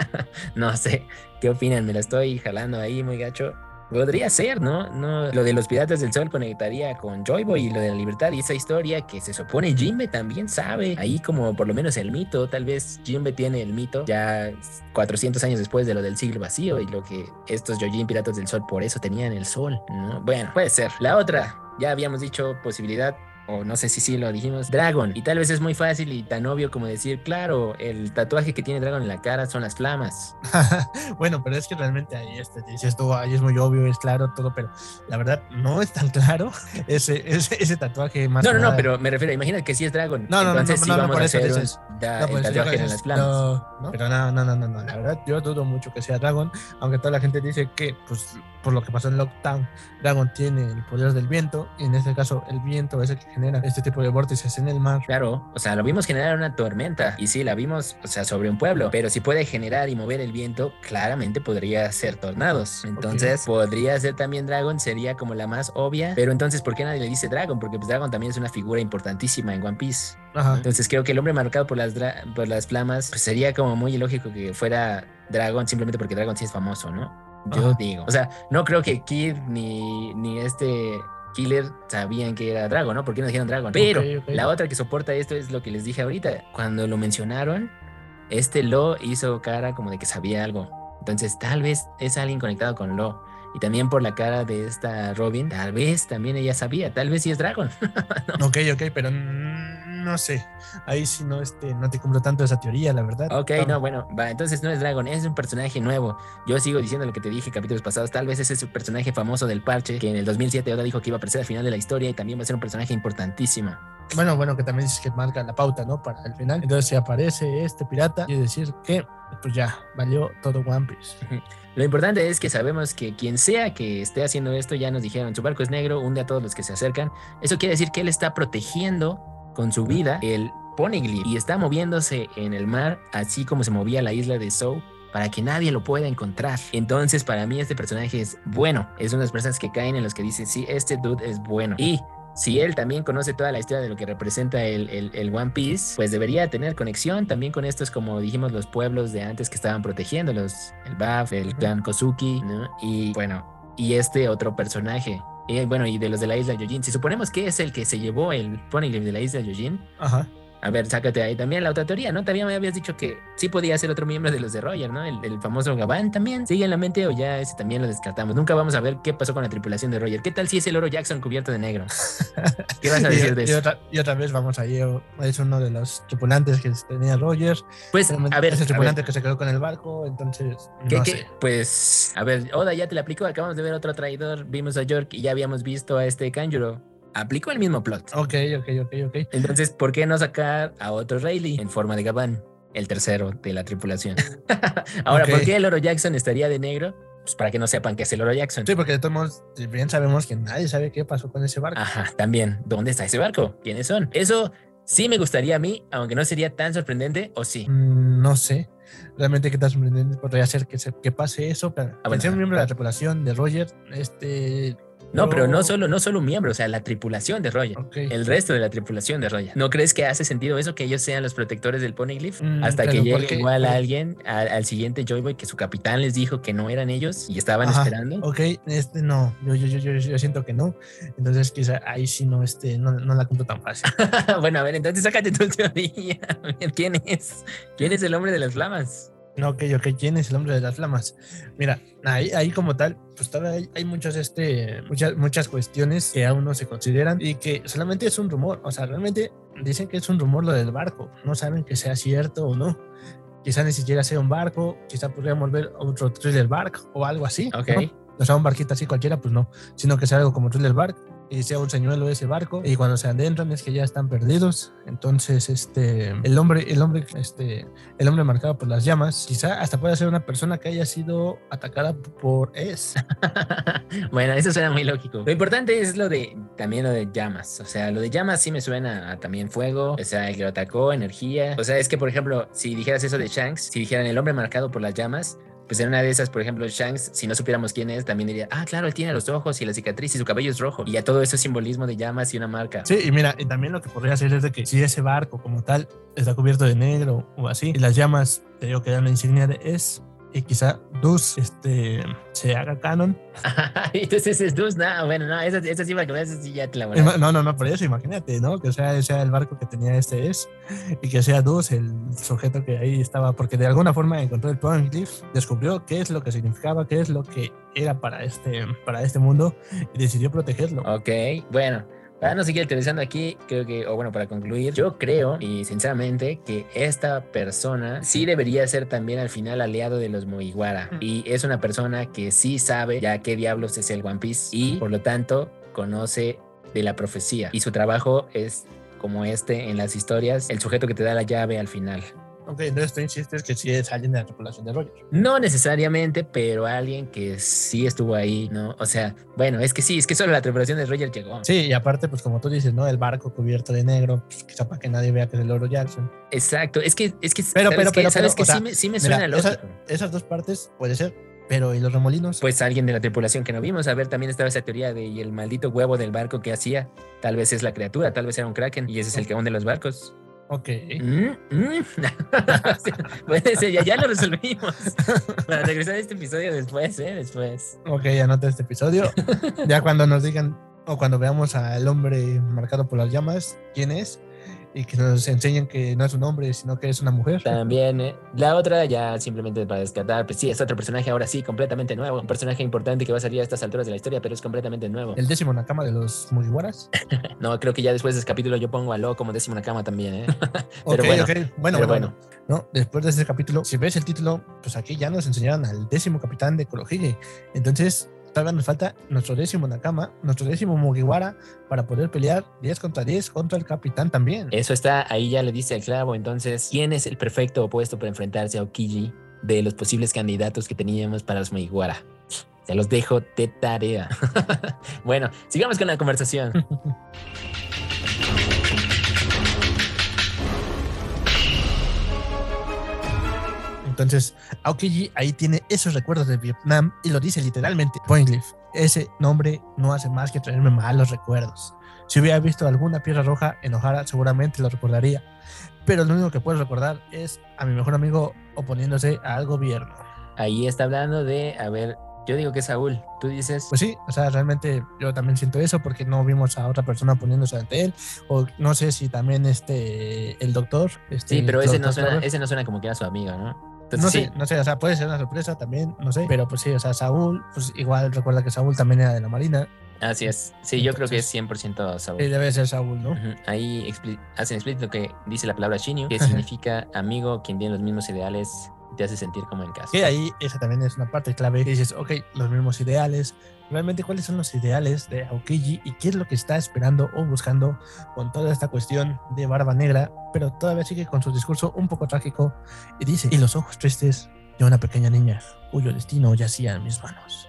no sé. ¿Qué opinan? Me la estoy jalando ahí muy gacho. Podría ser, ¿no? no Lo de los piratas del sol conectaría con Joy Boy y lo de la libertad y esa historia que se supone Jimbe también sabe. Ahí como por lo menos el mito, tal vez Jimbe tiene el mito ya 400 años después de lo del siglo vacío y lo que estos Yojin piratas del sol por eso tenían el sol, ¿no? Bueno, puede ser. La otra, ya habíamos dicho posibilidad o no sé si sí lo dijimos, Dragon. Y tal vez es muy fácil y tan obvio como decir, claro, el tatuaje que tiene Dragon en la cara son las flamas. bueno, pero es que realmente ahí este, dices tú, ahí es muy obvio, es claro todo, pero la verdad no es tan claro ese, ese, ese tatuaje más. No, no, no, pero me refiero, imagina que sí es Dragon. No, no, entonces no, sí no, no, vamos por a eso hacer un- da- No, el pues, tatuaje yo- en las flamas. no, ¿no? Pero no, no, no, no, no, la verdad yo dudo mucho que sea Dragon, aunque toda la gente dice que, pues, por lo que pasó en Lockdown, Dragon tiene el poder del viento, y en este caso el viento es el que genera este tipo de vórtices en el mar. Claro, o sea, lo vimos generar una tormenta y sí, la vimos, o sea, sobre un pueblo, pero si puede generar y mover el viento, claramente podría ser tornados. Entonces, podría ser también Dragon, sería como la más obvia, pero entonces, ¿por qué nadie le dice Dragon? Porque pues Dragon también es una figura importantísima en One Piece. Ajá. Entonces, creo que el hombre marcado por las, por las flamas, pues sería como muy ilógico que fuera Dragon simplemente porque Dragon sí es famoso, ¿no? Yo Ajá. digo, o sea, no creo que Kid ni, ni este... Killer sabían que era Dragon, ¿no? ¿Por qué no dijeron Dragon? Pero la otra que soporta esto es lo que les dije ahorita. Cuando lo mencionaron, este Lo hizo cara como de que sabía algo. Entonces, tal vez es alguien conectado con Lo. Y también por la cara de esta Robin, tal vez también ella sabía. Tal vez sí es Dragon. Ok, ok, pero no sé. Ahí sí no, este, no te compro tanto esa teoría, la verdad. Ok, no, bueno, va, entonces no es Dragon, es un personaje nuevo. Yo sigo diciendo lo que te dije en capítulos pasados, tal vez ese es el personaje famoso del parche, que en el 2007 Oda dijo que iba a aparecer al final de la historia y también va a ser un personaje importantísimo. Bueno, bueno, que también dices que marca la pauta, ¿no? Para el final. Entonces, si aparece este pirata, quiere decir que, pues ya, valió todo One Piece. Lo importante es que sabemos que quien sea que esté haciendo esto, ya nos dijeron, su barco es negro, hunde a todos los que se acercan. Eso quiere decir que él está protegiendo con su vida el Poneglyph y está moviéndose en el mar, así como se movía la isla de Sou para que nadie lo pueda encontrar. Entonces, para mí este personaje es bueno. Es una de las personas que caen en los que dicen, sí, este dude es bueno. Y si él también conoce toda la historia de lo que representa el, el- el One Piece, pues debería tener conexión también con estos, como dijimos, los pueblos de antes que estaban protegiéndolos, el Baf, el clan Kozuki, ¿no? Y bueno, y este otro personaje. Y bueno, y de los de la isla Yojin, si suponemos que es el que se llevó el Poneglyph de la isla Yojin, Ajá. A ver, sácate ahí también la otra teoría, ¿no? También me habías dicho que sí podía ser otro miembro de los de Roger, ¿no? El, el famoso Gabán también. ¿Sigue en la mente o ya ese también lo descartamos? Nunca vamos a ver qué pasó con la tripulación de Roger. ¿Qué tal si es el oro Jackson cubierto de negro? ¿Qué vas a decir de eso? otra, y otra vez vamos ahí, es uno de los tripulantes que tenía Roger. Pues, a ver, es el ver, tripulante que se quedó con el barco, entonces, ¿qué- no qué? sé. Pues, a ver, Oda ya te la aplicó. Acabamos de ver otro traidor. Vimos a York y ya habíamos visto a este Kanjuro. Aplicó el mismo plot. Ok, ok, ok, ok. Entonces, ¿por qué no sacar a otro Rayleigh en forma de Gabán? El tercero de la tripulación. Ahora. ¿por qué el oro Jackson estaría de negro? Pues para que no sepan que es el oro Jackson. Sí, porque de todos modos, bien sabemos que nadie sabe qué pasó con ese barco. Ajá, también. ¿Dónde está ese barco? ¿Quiénes son? Eso sí me gustaría a mí, aunque no sería tan sorprendente, o sí. Mm, no sé. Realmente qué tan sorprendente podría ser que, se- que pase eso. Pero Ah, bueno, miembro de la tripulación de Roger, este. No, pero no solo, no solo un miembro, o sea, la tripulación de Roger. Ok. El resto de la tripulación de Roger. ¿No crees que hace sentido eso que ellos sean los protectores del Poneglyph? Mm, Hasta que pero ¿por llegue igual a alguien, al, al siguiente Joy Boy, que su capitán les dijo que no eran ellos y estaban Ajá, esperando. Ok, este no, yo, yo, yo, yo, yo siento que no. Entonces quizá ahí sí no, este, no, no la cuento tan fácil. bueno, a ver, entonces sácate tu teoría. A ver, ¿quién es? ¿Quién es el hombre de las flamas? No, ok, ok, ¿quién es el hombre de las flamas? Mira, ahí, ahí como tal, pues todavía hay, hay muchas, este, muchas, muchas cuestiones que aún no se consideran y que solamente es un rumor. O sea, realmente dicen que es un rumor lo del barco. No saben que sea cierto o no. Quizá ni siquiera sea un barco, quizá podríamos ver otro thriller bark o algo así. Ok. ¿no? O sea, un barquito así cualquiera, pues no, sino que sea algo como thriller bark y sea un señuelo ese barco y cuando se adentran es que ya están perdidos entonces este el hombre el hombre este el hombre marcado por las llamas quizá hasta pueda ser una persona que haya sido atacada por es bueno, eso suena muy lógico. Lo importante es lo de también lo de llamas. O sea, lo de llamas sí me suena a también fuego. O sea, el que lo atacó, energía. O sea, es que, por ejemplo, si dijeras eso de Shanks, si dijeran el hombre marcado por las llamas, pues en una de esas, por ejemplo, Shanks, si no supiéramos quién es, también diría, ah, claro, él tiene los ojos y la cicatriz y su cabello es rojo. Y ya todo eso es simbolismo de llamas y una marca. sí y mira y también lo que podría ser es de que si ese barco como tal está cubierto de negro o así y las llamas te digo que dan la insignia de es y quizá Dus este se haga canon Entonces es Dus, no, bueno, no, esa, esa sí, para que veas, esa sí ya te la voy a- No, no, no, por eso imagínate, ¿no? Que sea, sea el barco que tenía este es y que sea Dus el sujeto que ahí estaba, porque de alguna forma encontró el Poneglyph, descubrió qué es lo que significaba, qué es lo que era para este, para este mundo y decidió protegerlo. Ok, bueno, Para no seguir utilizando aquí, creo que, o bueno, para concluir, yo creo y sinceramente que esta persona sí debería ser también al final aliado de los Mugiwara. Y es una persona que sí sabe ya qué diablos es el One Piece y por lo tanto conoce de la profecía. Y su trabajo es como este en las historias, el sujeto que te da la llave al final. Ok, entonces tú insistes que sí es alguien de la tripulación de Roger. No necesariamente, pero alguien que sí estuvo ahí, ¿no? O sea, bueno, es que sí, es que solo la tripulación de Roger llegó. Sí, y aparte, pues como tú dices, ¿no? El barco cubierto de negro, pues quizá para que nadie vea que es el oro Jackson. Exacto, es que, es que, Pero, ¿sabes pero, pero, ¿sabes pero, que o sea, sí, me, sí me Mira, suena lógico? esas dos partes puede ser, pero ¿y los remolinos? Pues alguien de la tripulación que no vimos. A ver, también estaba esa teoría de y el maldito huevo del barco que hacía. Tal vez es la criatura, tal vez era un kraken y ese es el que hunde los barcos. Ok. Mm, mm. Puede ser, ya, ya lo resolvimos. Para regresar a este episodio después, ¿eh? Después. Ok, anota este episodio. ya cuando nos digan o cuando veamos al hombre marcado por las llamas, quién es, y que nos enseñen que no es un hombre, sino que es una mujer. También, ¿eh? la otra ya simplemente para descartar, pues sí, es otro personaje ahora sí, completamente nuevo. Un personaje importante que va a salir a estas alturas de la historia, pero es completamente nuevo. El décimo Nakama de los Mugiwaras. No, creo que ya después de ese capítulo yo pongo a Lo como décimo Nakama también, ¿eh? Ok, bueno, ok. Bueno, pero bueno, bueno. No, después de este capítulo, si ves el título, pues aquí ya nos enseñaron al décimo capitán de Kurohige. Entonces, todavía nos falta nuestro décimo Nakama, nuestro décimo Mugiwara, para poder pelear 10 contra 10 contra el capitán también. Eso está, ahí ya le dice el clavo. Entonces, ¿quién es el perfecto opuesto para enfrentarse a Okiji de los posibles candidatos que teníamos para los Mugiwara? Se los dejo de tarea. bueno, sigamos con la conversación. Entonces, Aokiji ahí tiene esos recuerdos de Vietnam y lo dice literalmente. Pointleaf, ese nombre no hace más que traerme malos recuerdos. Si hubiera visto alguna piedra roja en O'Hara, seguramente lo recordaría. Pero lo único que puedo recordar es a mi mejor amigo oponiéndose al gobierno. Ahí está hablando de, a ver, yo digo que es Saúl. Tú dices, Pues sí, o sea, realmente yo también siento eso porque no vimos a otra persona poniéndose ante él. O no sé si también este, el doctor. Este, sí, pero ese no, suena, ese no suena como que era su amigo, ¿no? Entonces, No sí, sé, no sé, o sea, puede ser una sorpresa también, no sé. Pero pues sí, o sea, Saúl, pues igual recuerda que Saúl también era de la Marina. así es. Sí, yo creo que es 100% Saúl. Y debe ser Saúl, ¿no? Ujú, Ahí expli- hacen explícito que dice la palabra Shinyu, que significa amigo, quien tiene los mismos ideales, y te hace sentir como en casa. Que ahí esa también es una parte clave. Que dices, ok, los mismos ideales. Realmente, ¿cuáles son los ideales de Aokiji y qué es lo que está esperando o buscando con toda esta cuestión de Barba Negra? Pero todavía sigue con su discurso un poco trágico y dice, y los ojos tristes de una pequeña niña cuyo destino yacía en mis manos.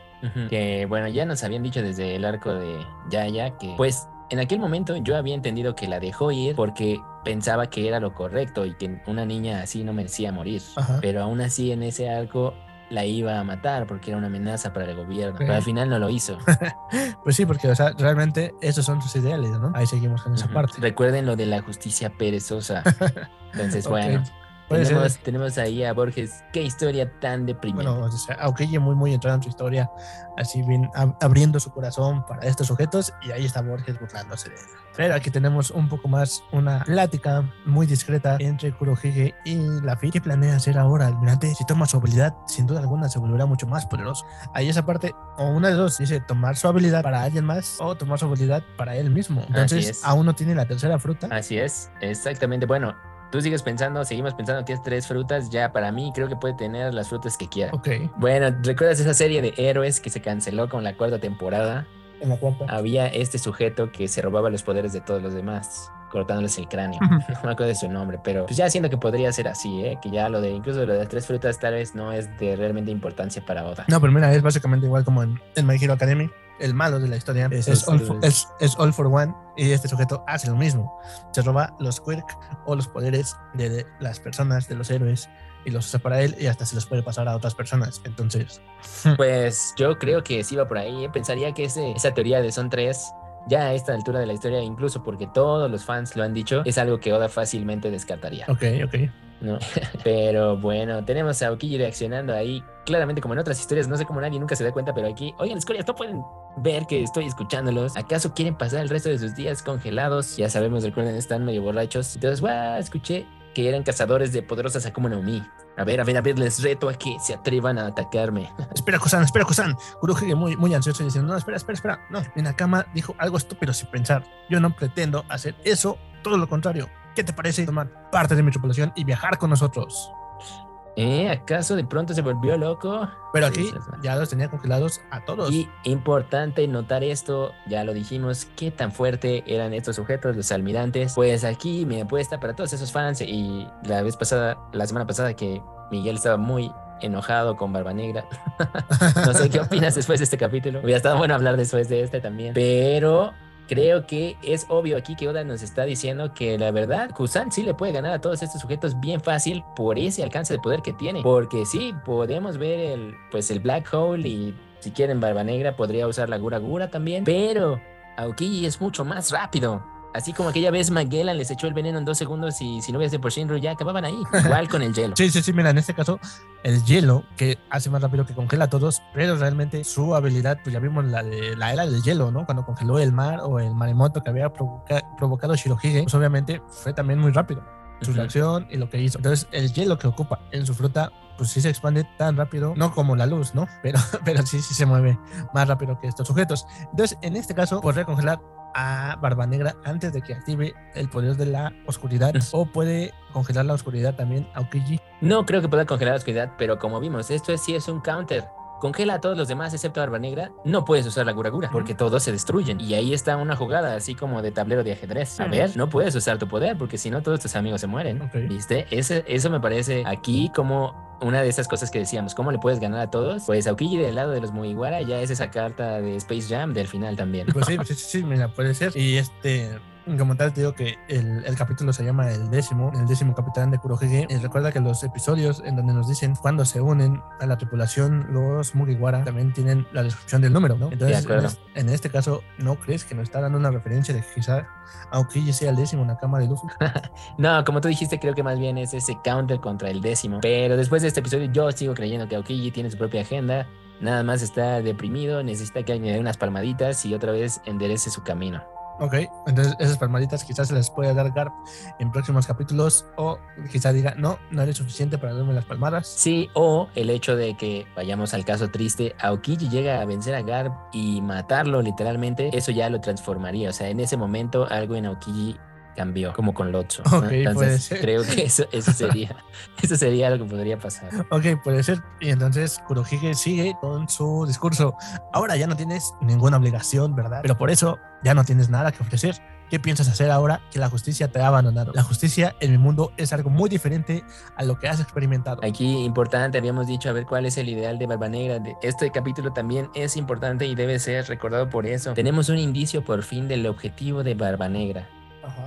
Que bueno, ya nos habían dicho desde el arco de Yaya que pues en aquel momento yo había entendido que la dejó ir porque pensaba que era lo correcto y que una niña así no merecía morir. Ajá. Pero aún así en ese arco la iba a matar porque era una amenaza para el gobierno. Pero al final no lo hizo. Pues sí, porque o sea, realmente esos son sus ideales, ¿no? Ahí seguimos con esa parte. Recuerden lo de la justicia perezosa. Entonces, bueno, Puede ser. tenemos, tenemos ahí a Borges. Qué historia tan deprimente. Bueno, o sea, Aokiji muy, muy entrado en su historia, así bien ab- abriendo su corazón para estos sujetos, y ahí está Borges burlándose de él. Pero aquí tenemos un poco más una plática muy discreta entre Kurohige y Lafitte. ¿Qué planea hacer ahora, almirante? Si toma su habilidad, sin duda alguna se volverá mucho más poderoso. Ahí esa parte, o una de dos, dice tomar su habilidad para alguien más o tomar su habilidad para él mismo. Entonces, es. aún no tiene la tercera fruta. Así es, exactamente. Bueno, tú sigues pensando, seguimos pensando que es tres frutas. Ya para mí creo que puede tener las frutas que quiera. Ok, Bueno, ¿recuerdas esa serie de héroes que se canceló con la cuarta temporada? en la cuarta. Había este sujeto que se robaba los poderes de todos los demás, cortándoles el cráneo. No me acuerdo de su nombre, pero pues ya siento que podría ser así, ¿eh? Que ya lo de, incluso lo de las tres frutas tal vez no es de realmente importancia para Oda. No, pero mira, es básicamente igual como en, en My Hero Academy. El malo de la historia es, all for, héroes. es, es all for one y este sujeto hace lo mismo. Se roba los quirk o los poderes de, de las personas, de los héroes, y los usa para él y hasta se los puede pasar a otras personas. Entonces, Pues yo creo que sí va por ahí. ¿eh? Pensaría que ese- esa teoría de son tres, ya a esta altura de la historia, incluso porque todos los fans lo han dicho, es algo que Oda fácilmente descartaría. ok, ok. ¿No? Pero bueno, tenemos a Okiji reaccionando ahí, claramente como en otras historias, no sé cómo nadie nunca se da cuenta, pero aquí, oigan, escorias, no pueden ver que estoy escuchándolos. ¿Acaso quieren pasar el resto de sus días congelados? Ya sabemos, recuerden, están medio borrachos. Entonces, guau, escuché que eran cazadores de poderosas Akuma no Mi. A ver, a ver, a ver, les reto a que se atrevan a atacarme. Espera, Kusan, espera, Kusan. Kurohige muy, muy ansioso y diciendo, no, espera, espera, espera. No, mi Nakama dijo algo estúpido sin pensar. Yo no pretendo hacer eso, todo lo contrario. ¿Qué te parece tomar parte de mi tripulación y viajar con nosotros? ¿Eh? ¿Acaso de pronto se volvió loco? Pero aquí ya los tenía congelados a todos. Y importante notar esto, ya lo dijimos, qué tan fuerte eran estos sujetos, los almirantes. Pues aquí mi apuesta para todos esos fans y la vez pasada, la semana pasada que Miguel estaba muy enojado con Barba Negra. no sé qué opinas después de este capítulo. Hubiera estado bueno hablar después de este también. Pero creo que es obvio aquí que Oda nos está diciendo que la verdad, Kusan sí le puede ganar a todos estos sujetos bien fácil por ese alcance de poder que tiene. Porque sí, podemos ver el, pues el Black Hole y si quieren Barba Negra podría usar la Gura Gura también. Pero Aokiji es mucho más rápido. Así como aquella vez Magellan les echó el veneno en dos segundos y si no hubiese por Shinru ya acababan ahí. Igual con el hielo. Sí, sí, sí, mira, en este caso el hielo que hace más rápido que congela a todos, pero realmente su habilidad, pues ya vimos la de la era del hielo, ¿no? Cuando congeló el mar o el maremoto que había provocado Shirohige, pues obviamente fue también muy rápido su reacción y lo que hizo. Entonces el hielo que ocupa en su fruta pues sí se expande tan rápido, no como la luz, ¿no? Pero, pero sí, sí se mueve más rápido que estos sujetos. Entonces, en este caso, podría congelar a Barba Negra antes de que active el poder de la oscuridad o puede congelar la oscuridad también a Okiji. No creo que pueda congelar la oscuridad, pero como vimos, esto es, sí es un counter congela a todos los demás excepto a Barba Negra, no puedes usar la Gura porque todos se destruyen. Y ahí está una jugada así como de tablero de ajedrez. A ver, no puedes usar tu poder porque si no todos tus amigos se mueren. ¿Viste? Ese, eso me parece aquí como una de esas cosas que decíamos, ¿cómo le puedes ganar a todos? Pues Aokiji del lado de los Mugiwara ya es esa carta de Space Jam del final también. Pues sí, sí, sí, mira, puede ser. Y este, como tal, te digo que el, el, capítulo se llama El décimo, el décimo capitán de Kurohige. Y recuerda que los episodios en donde nos dicen cuando se unen a la tripulación, los Mugiwara también tienen la descripción del número, ¿no? Entonces, en, este, caso, ¿no crees que nos está dando una referencia de que quizá Aokiji sea el décimo cama de Luffy? no, como tú dijiste, creo que más bien es ese counter contra el décimo. Pero después de este episodio, yo sigo creyendo que Aokiji tiene su propia agenda. Nada más está deprimido, necesita que añadir unas palmaditas y otra vez enderece su camino. Ok, entonces esas palmaditas quizás se les puede dar Garp en próximos capítulos o quizás diga, no, no eres suficiente para darme las palmadas. Sí, o el hecho de que vayamos al caso triste, Aokiji llega a vencer a Garp y matarlo literalmente, eso ya lo transformaría. O sea, en ese momento algo en Aokiji cambió, como con Lotso. Ok, puede ser. Creo que eso, eso, sería, eso sería lo que podría pasar. Ok, puede ser. Y entonces Kurohige sigue con su discurso. Ahora ya no tienes ninguna obligación, ¿verdad? Pero por eso ya no tienes nada que ofrecer. ¿Qué piensas hacer ahora que la justicia te ha abandonado? La justicia en mi mundo es algo muy diferente a lo que has experimentado. Aquí importante, habíamos dicho, a ver cuál es el ideal de Barba Negra. Este capítulo también es importante y debe ser recordado por eso. Tenemos un indicio por fin del objetivo de Barba Negra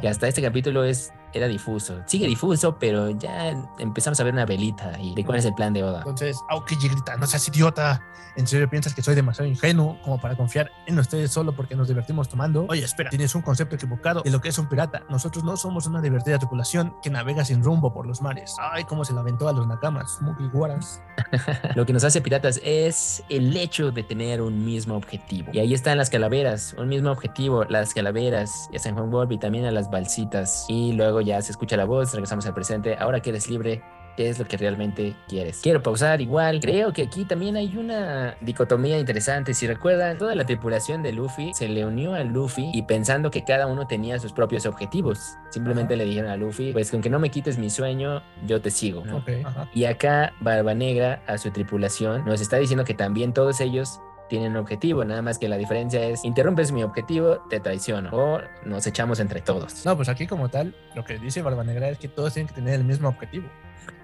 que hasta este capítulo es era difuso. Sigue difuso, pero ya empezamos a ver una velita y de cuál es el plan de Oda. Entonces, Aokiji grita, no seas idiota. ¿En serio piensas que soy demasiado ingenuo como para confiar en ustedes solo porque nos divertimos tomando? Oye, espera, tienes un concepto equivocado de lo que es un pirata. Nosotros no somos una divertida tripulación que navega sin rumbo por los mares. Ay, cómo se la aventó a los nakamas, guaras. lo que nos hace piratas es el hecho de tener un mismo objetivo. Y ahí están las calaveras, un mismo objetivo, las calaveras, y a San Juan Wolf y también a las balsitas. Y luego ya se escucha la voz, regresamos al presente, ahora que eres libre, qué es lo que realmente quieres. Quiero pausar igual. Creo que aquí también hay una dicotomía interesante. Si recuerdan, toda la tripulación de Luffy se le unió a Luffy y pensando que cada uno tenía sus propios objetivos. Simplemente le dijeron a Luffy, pues con que no me quites mi sueño, yo te sigo. Y acá Barba Negra a su tripulación nos está diciendo que también todos ellos tienen un objetivo, nada más que la diferencia es, interrumpes mi objetivo, te traiciono o nos echamos entre todos. No, pues aquí como tal, lo que dice Barba Negra es que todos tienen que tener el mismo objetivo.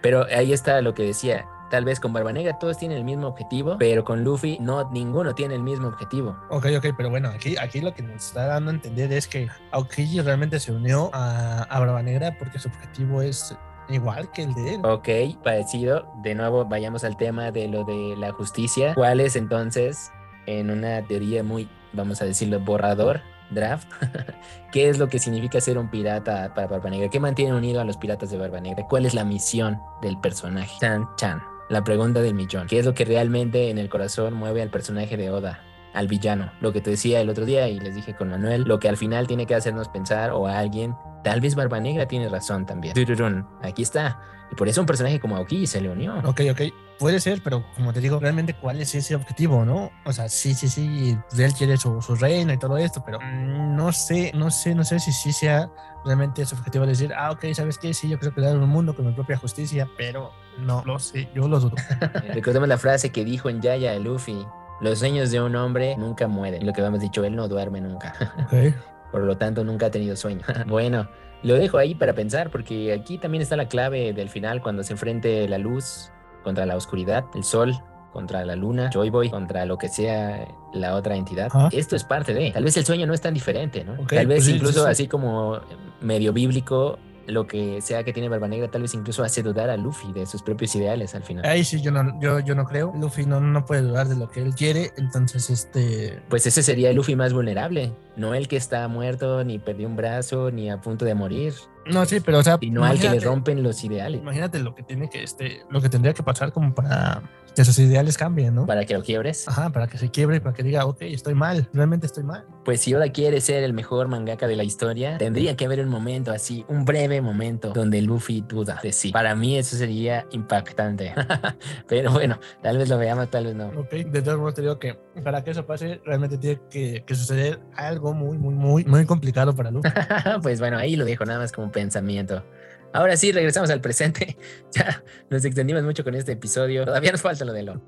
Pero ahí está lo que decía, tal vez con Barba Negra todos tienen el mismo objetivo, pero con Luffy no, ninguno tiene el mismo objetivo. Ok, ok, pero bueno, aquí, aquí lo que nos está dando a entender es que Aokiji realmente se unió a, a Barba Negra porque su objetivo es igual que el de él. Ok, parecido. De nuevo, vayamos al tema de lo de la justicia. ¿Cuál es entonces, en una teoría muy, vamos a decirlo, borrador, draft, qué es lo que significa ser un pirata para Barba Negra? ¿Qué mantiene unido a los piratas de Barba Negra? ¿Cuál es la misión del personaje? Chan Chan. La pregunta del millón. ¿Qué es lo que realmente en el corazón mueve al personaje de Oda? Al villano. Lo que te decía el otro día y les dije con Manuel, lo que al final tiene que hacernos pensar o a alguien, tal vez Barba Negra tiene razón también. Tururún, aquí está. Y por eso un personaje como Aoki se le unió. Ok, ok. Puede ser, pero como te digo, realmente cuál es ese objetivo, ¿no? O sea, sí, sí, sí, él quiere su, su reino y todo esto, pero no sé, no sé, no sé si sí sea realmente su objetivo decir, ah, ok, ¿sabes qué? Sí, yo creo crear un mundo con mi propia justicia, pero no lo sé, yo lo dudo. Recordemos la frase que dijo en Yaya Luffy, los sueños de un hombre nunca mueren. Lo que habíamos dicho, él no duerme nunca. Por lo tanto, nunca ha tenido sueño. bueno, lo dejo ahí para pensar, porque aquí también está la clave del final cuando se enfrente la luz contra la oscuridad, el sol contra la luna, Joy Boy contra lo que sea la otra entidad. Esto es parte de. Tal vez el sueño no es tan diferente, ¿no? Tal vez pues incluso sí, sí. así como medio bíblico, lo que sea que tiene Barba Negra, tal vez incluso hace dudar a Luffy de sus propios ideales al final. Ahí sí, yo no, yo, yo no creo. Luffy no, no puede dudar de lo que él quiere, entonces, este. Pues ese sería el Luffy más vulnerable, no el que está muerto, ni perdió un brazo, ni a punto de morir, No, sí, pero o sea. sino al que le rompen los ideales. Imagínate lo que tiene que, este, lo que tendría que pasar como para que sus ideales cambien, ¿no? Para que lo quiebres. Ajá, para que se quiebre y para que diga, ok, estoy mal, realmente estoy mal. Pues si Oda quiere ser el mejor mangaka de la historia, tendría que haber un momento así, un breve momento donde Luffy duda de sí. Para mí eso sería impactante. Pero bueno, tal vez lo veamos, tal vez no. Ok, de todos modos te digo que para que eso pase, realmente tiene que, que suceder algo muy, muy, muy, muy complicado para Luffy. pues bueno, ahí lo dejo nada más como pensamiento. Ahora sí, regresamos al presente. Ya nos extendimos mucho con este episodio. Todavía nos falta lo de lo.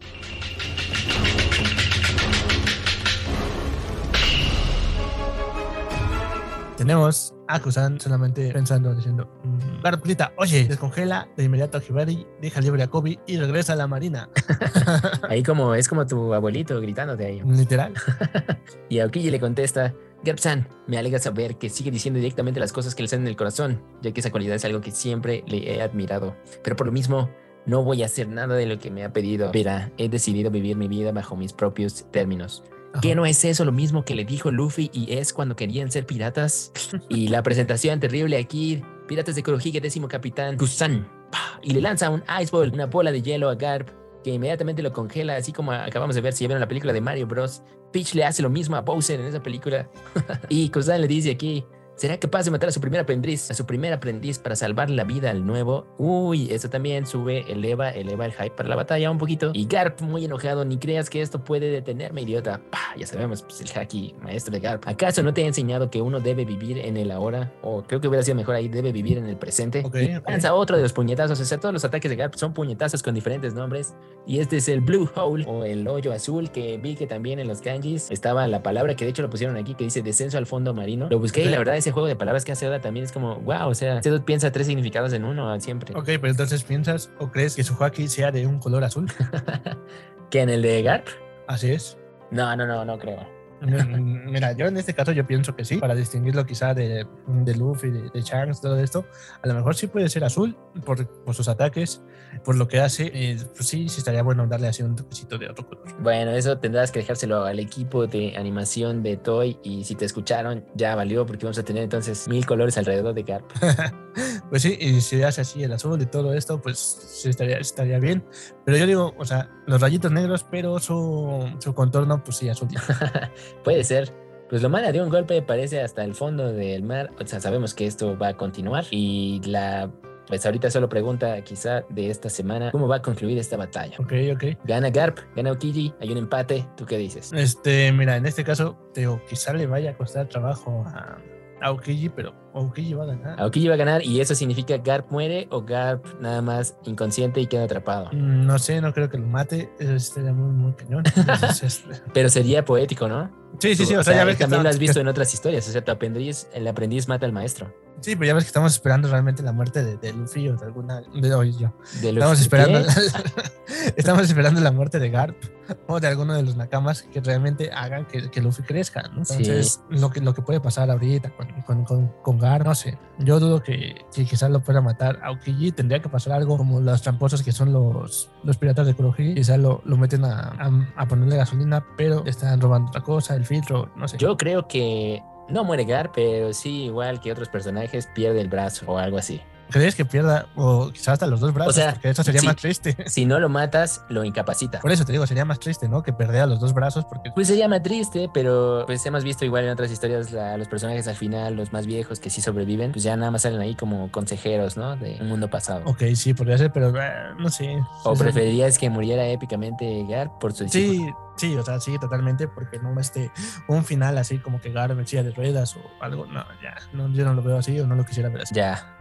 Tenemos a Kusan solamente pensando, diciendo, mm, Garplita, oye, descongela de inmediato a Hibari, deja libre a Kobe y regresa a la marina. Ahí como es como tu abuelito gritándote ahí. Literal. Y Aokiji le contesta, Garp-san, me alegra saber que sigue diciendo directamente las cosas que le salen del corazón, ya que esa cualidad es algo que siempre le he admirado. Pero por lo mismo, no voy a hacer nada de lo que me ha pedido. Verá, he decidido vivir mi vida bajo mis propios términos. ¿Qué Ajá. no es eso lo mismo que le dijo Luffy y es cuando querían ser piratas? y la presentación terrible aquí, Piratas de Kurohige, décimo capitán, Kusan, ¡pah! y le lanza un Ice Ball, una bola de hielo a Garp, que inmediatamente lo congela, así como acabamos de ver si ya vieron la película de Mario Bros. Peach le hace lo mismo a Bowser en esa película. y Kusan le dice aquí, ¿será capaz de matar a su primer aprendiz, a su primer aprendiz para salvar la vida al nuevo? Uy, eso también sube, eleva, eleva el hype para la batalla un poquito. Y Garp muy enojado, ni creas que esto puede detenerme, idiota. Pah, ya sabemos, pues el haki maestro de Garp. ¿Acaso no te he enseñado que uno debe vivir en el ahora? O creo que hubiera sido mejor ahí, debe vivir en el presente. Ok, Y ok. Lanza otro de los puñetazos, o sea, todos los ataques de Garp son puñetazos con diferentes nombres. Y este es el Blue Hole o el hoyo azul que vi que también en los kanjis estaba la palabra que de hecho lo pusieron aquí que dice descenso al fondo marino. Lo busqué y la verdad ese juego de palabras que hace Oda también es como, wow, o sea, usted piensa tres significados en uno siempre. Ok, pero entonces piensas o crees que su haki sea de un color azul. ¿Que en el de Garp? Así es. No, no, no, no creo. Mm, Mira, yo en este caso yo pienso que sí, para distinguirlo quizá de, de Luffy, de, de Shanks, todo esto, a lo mejor sí puede ser azul por, por sus ataques, por lo que hace, eh, pues sí, sí estaría bueno darle así un toquecito de otro color. Bueno, eso tendrás que dejárselo al equipo de animación de Toy y si te escucharon ya valió porque vamos a tener entonces mil colores alrededor de Garp. Pues sí, y si hace así el azul y todo esto, pues sí estaría, estaría bien. Pero yo digo, o sea, los rayitos negros, pero su, su contorno, pues sí, azul. Puede ser. Pues lo manda de un golpe, parece hasta el fondo del mar. O sea, sabemos que esto va a continuar. Y la. Pues ahorita solo pregunta, quizá de esta semana, ¿cómo va a concluir esta batalla? ok, ok. Gana Garp, gana Okiji, hay un empate. ¿Tú qué dices? Este, mira, en este caso, te digo, quizá le vaya a costar trabajo a, a Aokiji, pero Aokiji va a ganar. Aokiji va a ganar y eso significa Garp muere o Garp nada más inconsciente y queda atrapado. Mm, No sé, no creo que lo mate. Eso sí estaría muy, muy cañón. Entonces, este, Pero sería poético, ¿no? sí, sí, sí. O sea, ya ves que también lo has visto en otras historias. O sea, tu aprendiz, el aprendiz mata al maestro. Sí, pero ya ves que estamos esperando realmente la muerte de, de Luffy o de alguna. De, oye, yo. De Estamos esperando, ¿Qué? estamos esperando la muerte de Garp o de alguno de los nakamas que realmente hagan que, que Luffy crezca. ¿no? Sí. Entonces, lo, que, lo que puede pasar ahorita con, con, con, con No sé. Yo dudo que, que quizás lo pueda matar. Aokiji tendría que pasar algo como los tramposos que son los, los piratas de Kurohige. Quizás lo, lo meten a, a, a ponerle gasolina, pero están robando otra cosa, el filtro, no sé. Yo creo que no muere Gar, pero sí, igual que otros personajes, pierde el brazo o algo así. ¿Crees que pierda o quizás hasta los dos brazos? O sea, porque eso sería sí. más triste. Si no lo matas, lo incapacita. Por eso te digo, sería más triste, ¿no? Que perder los dos brazos porque Pues se llama triste, pero pues hemos visto igual en otras historias la- los personajes al final, los más viejos que sí sobreviven, pues ya nada más salen ahí como consejeros, ¿no? De un mundo pasado. Ok, sí, podría ser, pero eh, no sé. ¿O Sí, sí. preferirías que muriera épicamente Gar por su discípulo? Sí, sí, o sea, sí, totalmente, porque no este un final así como que Gar silla de ruedas o algo, no, ya, no, yo no lo veo así o no lo quisiera ver así. Ya.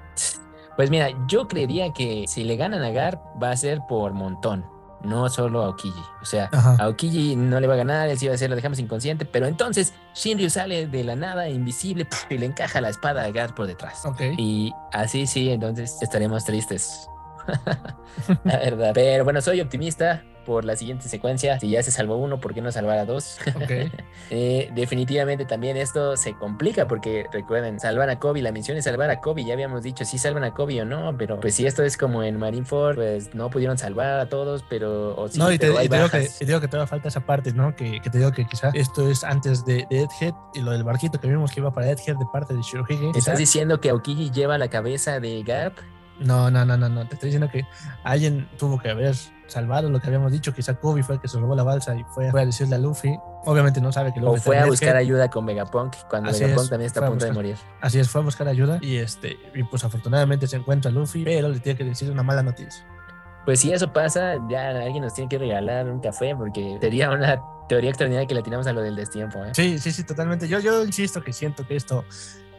Pues mira, yo creería que si le ganan a Gar va a ser por montón, no solo a Okiji. O sea, Ajá. a Okiji no le va a ganar, él sí va a decir, lo dejamos inconsciente, pero entonces Shinryu sale de la nada, invisible, y le encaja la espada a Gar por detrás. Ok. Y así sí, entonces estaremos tristes. la verdad. Pero bueno, soy optimista por la siguiente secuencia. Si ya se salvó uno, ¿por qué no salvar a dos? Ok. Eh, definitivamente también esto se complica porque recuerden, salvar a Kobe, la misión es salvar a Kobe, ya habíamos dicho si salvan a Kobe o no, pero pues si esto es como en Marineford, pues no pudieron salvar a todos, pero o sí, no, y te, y te digo que, te digo que todavía falta esa parte, ¿no? Que, que te digo que quizá esto es antes de, de Egghead y lo del barquito que vimos que iba para Egghead de parte de Shirohige. ¿Estás quizá- diciendo que Aokiji lleva la cabeza de Garp? No, no, no, no, no. Te estoy diciendo que alguien tuvo que haber salvado lo que habíamos dicho. Quizá Kobe fue el que se robó la balsa y fue, fue a decirle a Luffy. Obviamente no sabe que Luffy ¿O fue a buscar Egghead. ayuda con Vegapunk cuando Así Vegapunk es, también está a a punto de buscar. morir? Así es, fue a buscar ayuda y este y pues afortunadamente se encuentra Luffy, pero le tiene que decir una mala noticia. Pues si eso pasa, ya alguien nos tiene que regalar un café porque sería una teoría extraordinaria que le tiramos a lo del destiempo. ¿eh? Sí, sí, sí, totalmente. Yo, yo insisto que siento que esto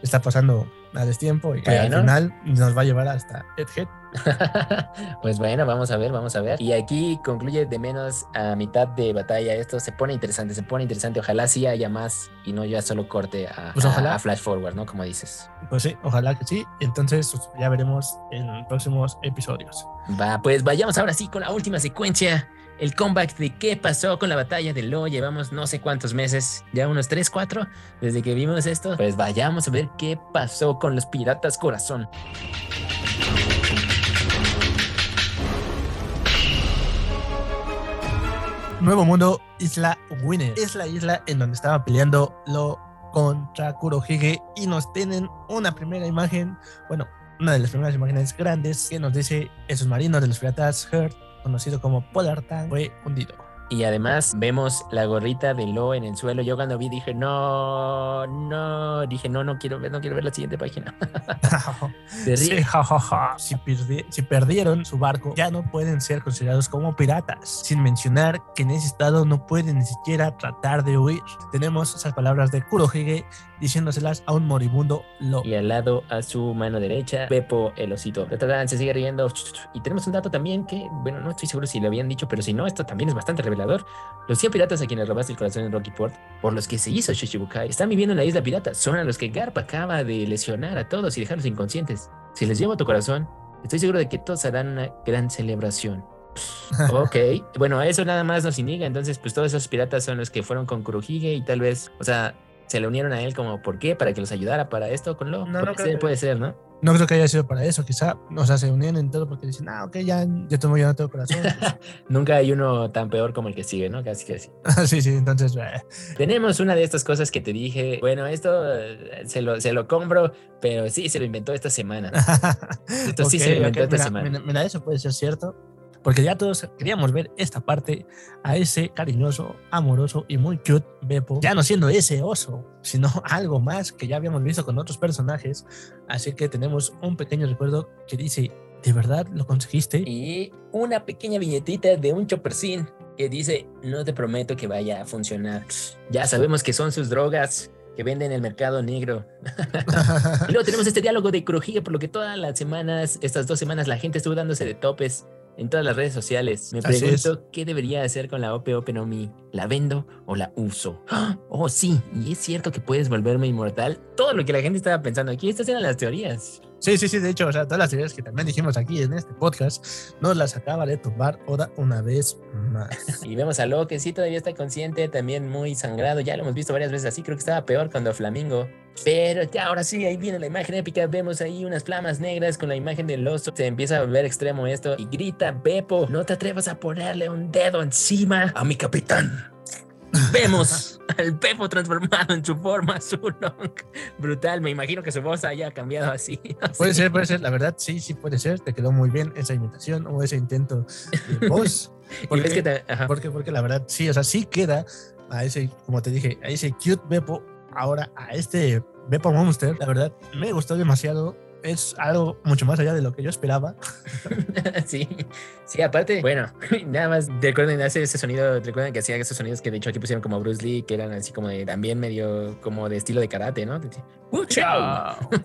está pasando a destiempo y que al Bueno. final nos va a llevar hasta Egghead. pues bueno, vamos a ver, vamos a ver. Y aquí concluye de menos a mitad de batalla. Esto se pone interesante, se pone interesante. Ojalá sí haya más y no ya solo corte a, Pues a- ojalá. a flash forward, ¿no? Como dices. Pues sí, ojalá que sí. Entonces ya veremos en próximos episodios. Va, pues vayamos ahora sí con la última secuencia. El comeback de qué pasó con la batalla de Lo. Llevamos no sé cuántos meses, ya unos 3, 4, desde que vimos esto. Pues vayamos a ver qué pasó con los piratas corazón. Nuevo mundo, Isla Winner. Es la isla en donde estaba peleando Lo contra Kurohige y nos tienen una primera imagen, bueno, una de las primeras imágenes grandes que nos dice el submarino de los piratas Heart, conocido como Polar Tank, fue hundido. Y además vemos la gorrita de Lo en el suelo. Yo cuando vi dije, no, no, dije, no, no quiero ver, no quiero ver la siguiente página. Se Sí, ja, ja, ja. Si, perdi- si perdieron su barco, ya no pueden ser considerados como piratas. Sin mencionar que en ese estado no pueden ni siquiera tratar de huir. Tenemos esas palabras de Kurohige diciéndoselas a un moribundo Lo. Y al lado a su mano derecha, Pepo el osito. Se sigue riendo. Y tenemos un dato también que, bueno, no estoy seguro si lo habían dicho, pero si no, esto también es bastante revelador. Los 100 piratas a quienes robaste el corazón en Rocky Port, por los que se hizo Shishibukai, están viviendo en la isla pirata. Son a los que Garp acaba de lesionar a todos y dejarlos inconscientes. Si les llevo tu corazón, estoy seguro de que todos harán una gran celebración. Ok, bueno, eso nada más nos indica. Entonces, pues todos esos piratas son los que fueron con Kurohige y tal vez, o sea, se le unieron a él como, ¿por qué? Para que los ayudara para esto con Lo. No, no puede, creo ser, que- puede ser, ¿no? No creo que haya sido para eso, quizá, o sea, se unían en todo porque dicen, ah, ok, ya, ya tomo, ya no tengo corazón. Nunca hay uno tan peor como el que sigue, ¿no? Casi que así. sí, sí, entonces, eh, Tenemos una de estas cosas que te dije, bueno, esto eh, se lo, se lo compro, pero sí, se lo inventó esta semana. Esto sí ok, se lo inventó ok, esta mira, semana. mira, mira, eso puede ser cierto, porque ya todos queríamos ver esta parte a ese cariñoso, amoroso y muy cute Beppo, ya no siendo ese oso, sino algo más que ya habíamos visto con otros personajes. Así que tenemos un pequeño recuerdo que dice, ¿de verdad lo conseguiste? Y una pequeña viñetita de un choppercín que dice, no te prometo que vaya a funcionar. Ya sabemos que son sus drogas que venden en el mercado negro. Y luego tenemos este diálogo de Kurohige, por lo que todas las semanas, estas dos semanas, la gente estuvo dándose de topes en todas las redes sociales. Me Así pregunto qué debería hacer con la Ope Ope no Mi. ¿La vendo o la uso? Oh, sí, y es cierto que puedes volverme inmortal. Todo lo que la gente estaba pensando aquí, estas eran las teorías. Sí, sí, sí, de hecho, o sea, todas las ideas que también dijimos aquí en este podcast, nos las acaba de tumbar Oda una vez más. Y vemos a Lo que sí todavía está consciente, también muy sangrado. Ya lo hemos visto varias veces así. Creo que estaba peor cuando Flamingo. Pero ya ahora sí, ahí viene la imagen épica. Vemos ahí unas flamas negras con la imagen del oso. Se empieza a ver extremo esto y grita: Beppo, no te atrevas a ponerle un dedo encima a mi capitán. Vemos al Pepo transformado en su forma Zulong. Brutal, me imagino que su voz haya cambiado así. Puede ser, puede ser, la verdad, sí, sí puede ser. Te quedó muy bien esa imitación o ese intento de voz. Porque, que te- ajá. porque, porque la verdad, sí, o sea, sí queda a ese, como te dije, a ese cute Beppo, ahora a este Beppo Monster, la verdad, me gustó demasiado. Es algo mucho más allá de lo que yo esperaba. sí, sí, aparte, bueno, nada más recuerden hace ese sonido, recuerden que hacía esos sonidos que de hecho aquí pusieron como Bruce Lee, que eran así como de también medio como de estilo de karate, ¿no? ¡Uh, chao!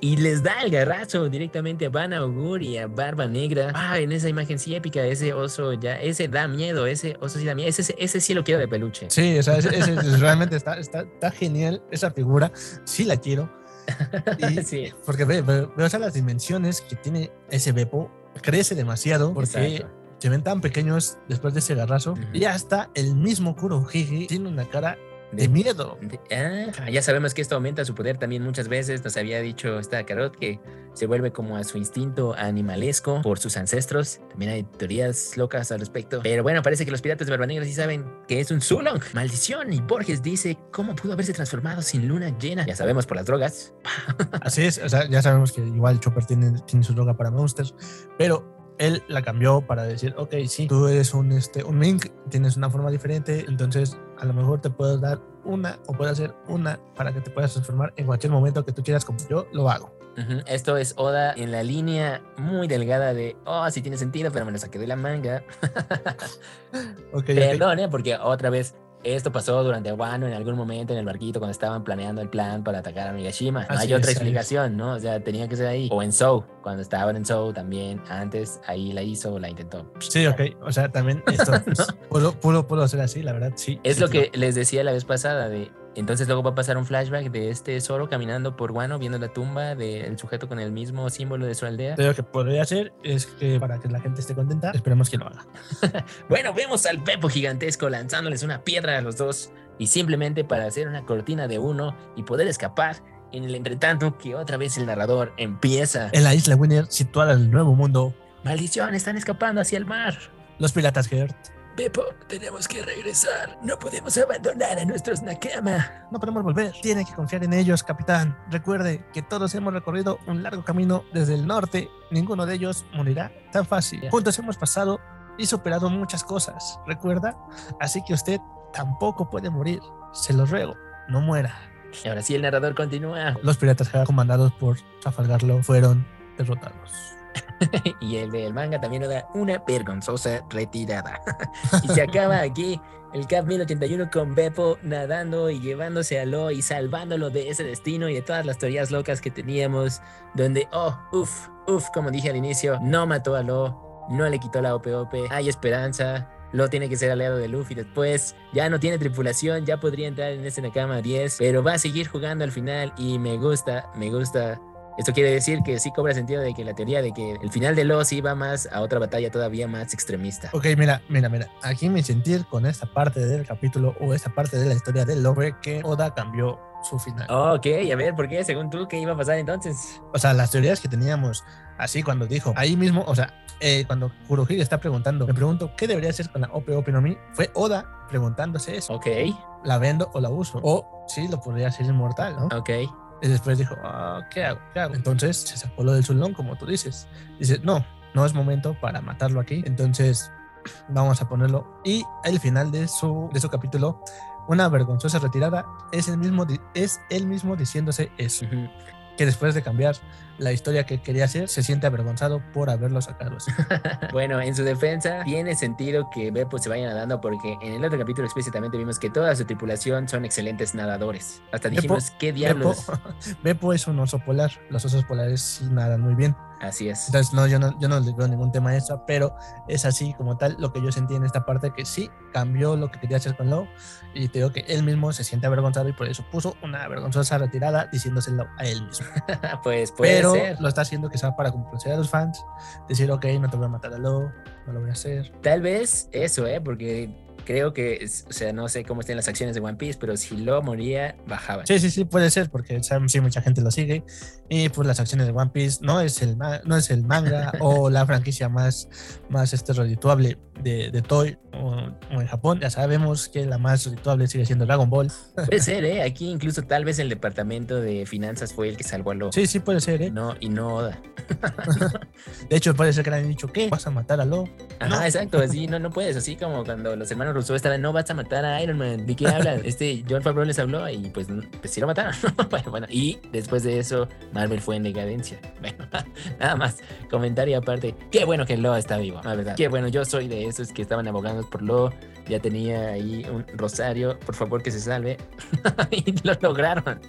Y les da el garrazo directamente a Van Augur y a Barba Negra. Ah, en esa imagen sí épica, ese oso ya, ese da miedo, ese oso sí da miedo, ese, ese sí lo quiero de peluche. Sí, o sea, ese, ese- realmente está, está, está genial esa figura. Sí la quiero. Y- sí, Porque ve, ve- ve, o sea, las dimensiones que tiene ese Beppo crece demasiado porque exacto. se ven tan pequeños después de ese garrazo. Ujú. Y hasta el mismo Kurohige tiene una cara de miedo. de- ah, ya sabemos que esto aumenta su poder también muchas veces. Nos había dicho esta Carot que se vuelve como a su instinto animalesco por sus ancestros. También hay teorías locas al respecto. Pero bueno, parece que los piratas de Barba Negra sí saben que es un Zulong. Maldición. Y Borges dice, ¿cómo pudo haberse transformado sin luna llena? Ya sabemos por las drogas. Así es, o sea, ya sabemos que igual Chopper tiene, tiene su droga para Monsters, pero él la cambió para decir, ok, sí, tú eres un, este, un Mink, tienes una forma diferente, entonces a lo mejor te puedo dar una o puedo hacer una para que te puedas transformar en cualquier momento que tú quieras como yo lo hago. Esto es Oda en la línea muy delgada de, oh, sí tiene sentido, pero me lo saqué de la manga. Perdón, ¿eh? porque otra vez esto pasó durante Wano en algún momento en el barquito cuando estaban planeando el plan para atacar a Migashima. No hay otra es, explicación, ¿no? O sea, tenía que ser ahí. O en Zou, cuando estaban en Zou también, antes ahí la hizo, la intentó. Sí, ok, o sea, también esto pues, pudo, pudo, pudo ser así, la verdad, sí. Es sí, lo que les decía la vez pasada de... Entonces luego va a pasar un flashback de este Zoro caminando por Wano viendo la tumba del sujeto con el mismo símbolo de su aldea. Lo que podría hacer es que para que la gente esté contenta, esperemos que lo haga. Bueno, vemos al Pepo gigantesco lanzándoles una piedra a los dos y simplemente para hacer una cortina de uno y poder escapar. En el entretanto que otra vez el narrador empieza. En la isla Winner, situada en el nuevo mundo, Maldición, están escapando hacia el mar. los piratas Heart Pepo, tenemos que regresar. No podemos abandonar a nuestros Nakama. No podemos volver. Tiene que confiar en ellos, capitán. Recuerde que todos hemos recorrido un largo camino desde el norte. Ninguno de ellos morirá tan fácil. Juntos hemos pasado y superado muchas cosas. ¿Recuerda? Así que usted tampoco puede morir. Se lo ruego, no muera. Y ahora sí el narrador continúa. Los piratas comandados por Trafalgar fueron derrotados. y el del manga también nos da una vergonzosa retirada. y se acaba aquí el Cap 1081 con Beppo nadando y llevándose a Lo y salvándolo de ese destino y de todas las teorías locas que teníamos, donde, oh, uff, uff, como dije al inicio, no mató a Lo, no le quitó la OPOP, hay esperanza. Lo tiene que ser aliado de Luffy después. Ya no tiene tripulación, ya podría entrar en ese Nakama 10, pero va a seguir jugando al final y me gusta, me gusta esto quiere decir que sí cobra sentido de que la teoría de que el final de Los iba más a otra batalla todavía más extremista. Ok, mira, mira, mira. Aquí mi sentir con esta parte del capítulo o esta parte de la historia del fue que Oda cambió su final. Ok, a ver, ¿por qué? Según tú, ¿qué iba a pasar entonces? o sea, las teorías que teníamos así cuando dijo, ahí mismo, o sea, eh, cuando Kurohige está preguntando, me pregunto, ¿qué debería hacer con la OP OP no Mi? Fue Oda preguntándose eso, Ok, ¿la vendo o la uso? O sí, lo podría hacer inmortal, ¿no? ok. Y después dijo, ah, ¿qué hago? ¿Qué hago? Entonces se sacó lo del Zulón, como tú dices. Dice, no, no es momento para matarlo aquí. Entonces vamos a ponerlo. Y el final de su, de su capítulo, una vergonzosa retirada, es el mismo, es él mismo diciéndose eso. Que después de cambiar la historia que quería hacer, se siente avergonzado por haberlo sacado. bueno, en su defensa, tiene sentido que Beppo se vaya nadando porque en el otro capítulo explícitamente vimos que toda su tripulación son excelentes nadadores. Hasta Beppo- dijimos, ¿qué Beppo, diablos? Beppo es un oso polar. Los osos polares sí nadan muy bien. Así es. Entonces, no, yo no, yo no le veo ningún tema a eso, pero es así como tal lo que yo sentí en esta parte que sí cambió lo que quería hacer con Low y te digo que él mismo se siente avergonzado y por eso puso una vergonzosa retirada diciéndoselo a él mismo. pues puede pero ser. lo está haciendo quizá para complacer a los fans, decir, ok, no te voy a matar a Low, no lo voy a hacer. Tal vez eso, ¿eh? Porque creo que, o sea, no sé cómo estén las acciones de One Piece, pero si lo moría, bajaban. Sí, sí, sí, puede ser, porque saben, sí, mucha gente lo sigue. Y pues las acciones de One Piece no es el, no es el manga o la franquicia más, más este, redituable de, de Toy o, o en Japón, ya sabemos que la más rituable sigue siendo Dragon Ball. Puede ser, ¿eh? Aquí incluso tal vez el departamento de finanzas fue el que salvó a Lo. Sí, sí puede ser, ¿eh? No, y no Oda. De hecho, puede ser que le hayan dicho, ¿qué? ¿Vas a matar a Lo? Ajá, No. exacto, así no, no puedes, así como cuando los hermanos Rousseau estaban, no vas a matar a Iron Man, ¿de qué hablan? Este John Favreau les habló y pues, pues sí lo mataron. bueno, bueno, y después de eso, Marvel fue en decadencia. Bueno, nada más, comentario aparte, qué bueno que Lo está vivo, la verdad. Qué bueno, yo soy de esos que estaban abogando por Lo, ya tenía ahí un rosario, por favor que se salve. y lo lograron.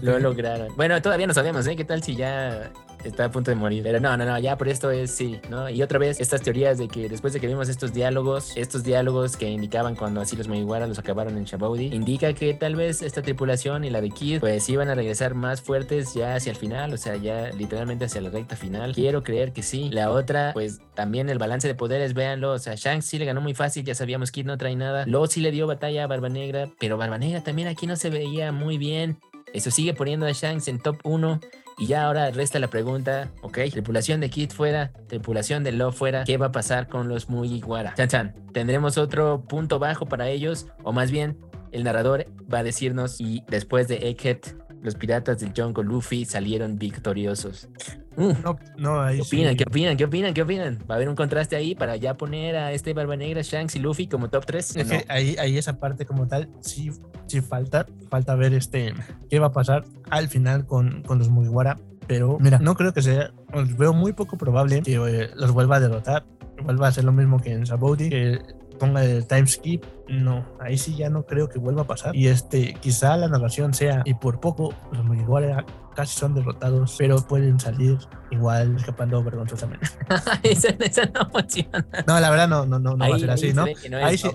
Lo lograron. Bueno, todavía no sabemos, ¿eh? ¿Qué tal si ya está a punto de morir? Pero no, no, no, ya por esto es sí, ¿no? Y otra vez, estas teorías de que después de que vimos estos diálogos, estos diálogos que indicaban cuando así los Mugiwara los acabaron en Shabaudi, indica que tal vez esta tripulación y la de Kid, pues iban a regresar más fuertes ya hacia el final, o sea, ya literalmente hacia la recta final. Quiero creer que sí. La otra, pues también el balance de poderes, véanlo, o sea, Shanks sí le ganó muy fácil, ya sabíamos Kid no trae nada. Lo sí le dio batalla a Barba Negra, pero Barba Negra también aquí no se veía muy bien. Eso sigue poniendo a Shanks en top 1. Y ya ahora resta la pregunta, ok, tripulación de Kid fuera, tripulación de Lo fuera, ¿qué va a pasar con los Mugiwara? Chan chan, ¿tendremos otro punto bajo para ellos? O más bien, el narrador va a decirnos y después de Egghead, los piratas del Jungle Luffy salieron victoriosos. Uh, No, no, ahí ¿Qué sí. opinan? ¿Qué opinan? ¿Qué opinan? ¿Qué opinan? ¿Va a haber un contraste ahí para ya poner a este Barba Negra, Shanks y Luffy como top 3? Es que ahí, ahí esa parte como tal, sí, sí falta, falta ver este qué va a pasar al final con, con los Mugiwara. Pero mira, no creo que sea, os veo muy poco probable que eh, los vuelva a derrotar, vuelva a hacer lo mismo que en Sabaudi, que ponga el time skip. No, ahí sí ya no creo que vuelva a pasar. Y este, quizá la narración sea, y por poco los Mugiwara casi son derrotados, pero pueden salir igual escapando vergonzosamente. esa, esa no funciona. No, la verdad no, no, no, no va a ser así, ¿no? no Ahí sí.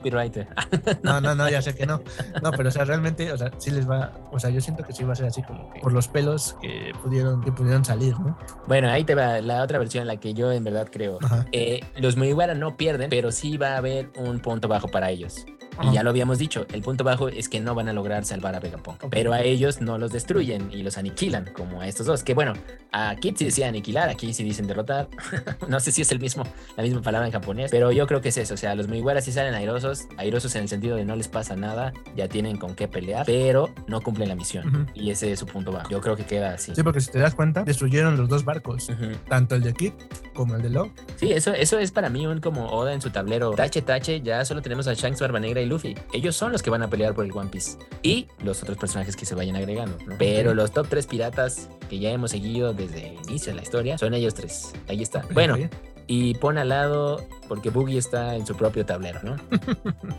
No, no, no, ya sé que no. No, pero o sea, realmente, o sea, sí les va, o sea, yo siento que sí va a ser así como que por los pelos que pudieron, que pudieron salir, ¿no? Bueno, ahí te va la otra versión, la que yo en verdad creo. Eh, los Mugiwara no pierden, pero sí va a haber un punto bajo para ellos. Y ya lo habíamos dicho, el punto bajo es que no van a lograr salvar a Vegapunk. Pero a ellos no los destruyen y los aniquilan, como a estos dos. Que bueno, a Kid sí decía aniquilar, aquí sí dicen derrotar. no sé si es el mismo, la misma palabra en japonés, pero yo creo que es eso. O sea, los Mugiwara sí salen airosos, airosos en el sentido de no les pasa nada, ya tienen con qué pelear, pero no cumplen la misión. Y ese es su punto bajo. Yo creo que queda así. Sí, porque si te das cuenta, destruyeron los dos barcos, tanto el de Kid como el de Lo. Sí, eso, eso es para mí un como Oda en su tablero. Tache, tache, ya solo tenemos a Shanks, Barba Negra y Luffy. Ellos son los que van a pelear por el One Piece. Y los otros personajes que se vayan agregando. ¿no? Pero los top 3 piratas que ya hemos seguido desde el inicio de la historia son ellos tres. Ahí está. Bueno. Y pon al lado, porque Boogie está en su propio tablero, ¿no?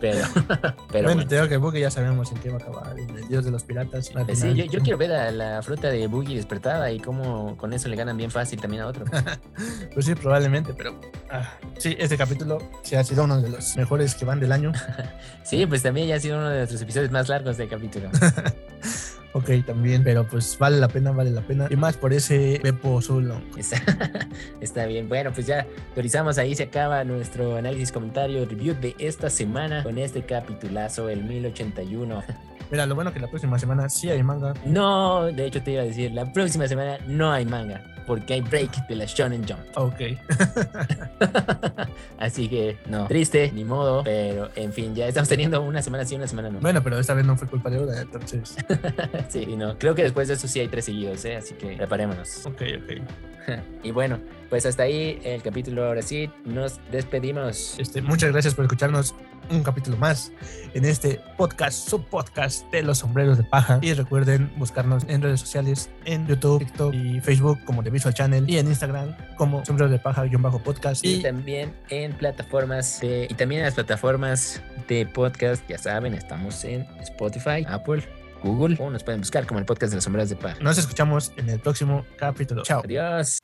Pero, pero bueno, bueno. te digo que Boogie ya sabemos en qué va a acabar, el dios de los piratas. Sí, yo, yo quiero ver a la fruta de Boogie despertada y cómo con eso le ganan bien fácil también a otro. Pues sí, probablemente, pero ah, sí, este capítulo sí ha sido uno de los mejores que van del año. Sí, pues también ya ha sido uno de nuestros episodios más largos del capítulo. Ok, también, pero pues vale la pena, vale la pena. Y más por ese Zulong. Está, está bien. Bueno, pues ya teorizamos. Ahí se acaba nuestro análisis, comentario, review de esta semana con este capitulazo, el 1081. Mira, lo bueno que la próxima semana sí hay manga. No, de hecho te iba a decir, la próxima semana no hay manga, porque hay break de la Shonen Jump. Ok. Así que no, triste, ni modo, pero en fin, ya estamos teniendo una semana sí, una semana no. Bueno, pero esta vez no fue culpa de Oda, entonces. Sí, y no. Creo que después de eso sí hay tres seguidos, ¿eh? Así que preparémonos. Ok, ok. Y bueno, pues hasta ahí el capítulo. Ahora sí, nos despedimos. Este, muchas gracias por escucharnos un capítulo más en este podcast, subpodcast de los sombreros de paja. Y recuerden buscarnos en redes sociales, en YouTube, TikTok y Facebook como The Visual Channel y en Instagram como sombreros de paja-podcast. Y Y también en plataformas de, y también en las plataformas de podcast, ya saben, estamos en Spotify, Apple, Google, o nos pueden buscar como el podcast de las sombras de paja. nos escuchamos en el próximo capítulo. Chao. Adiós.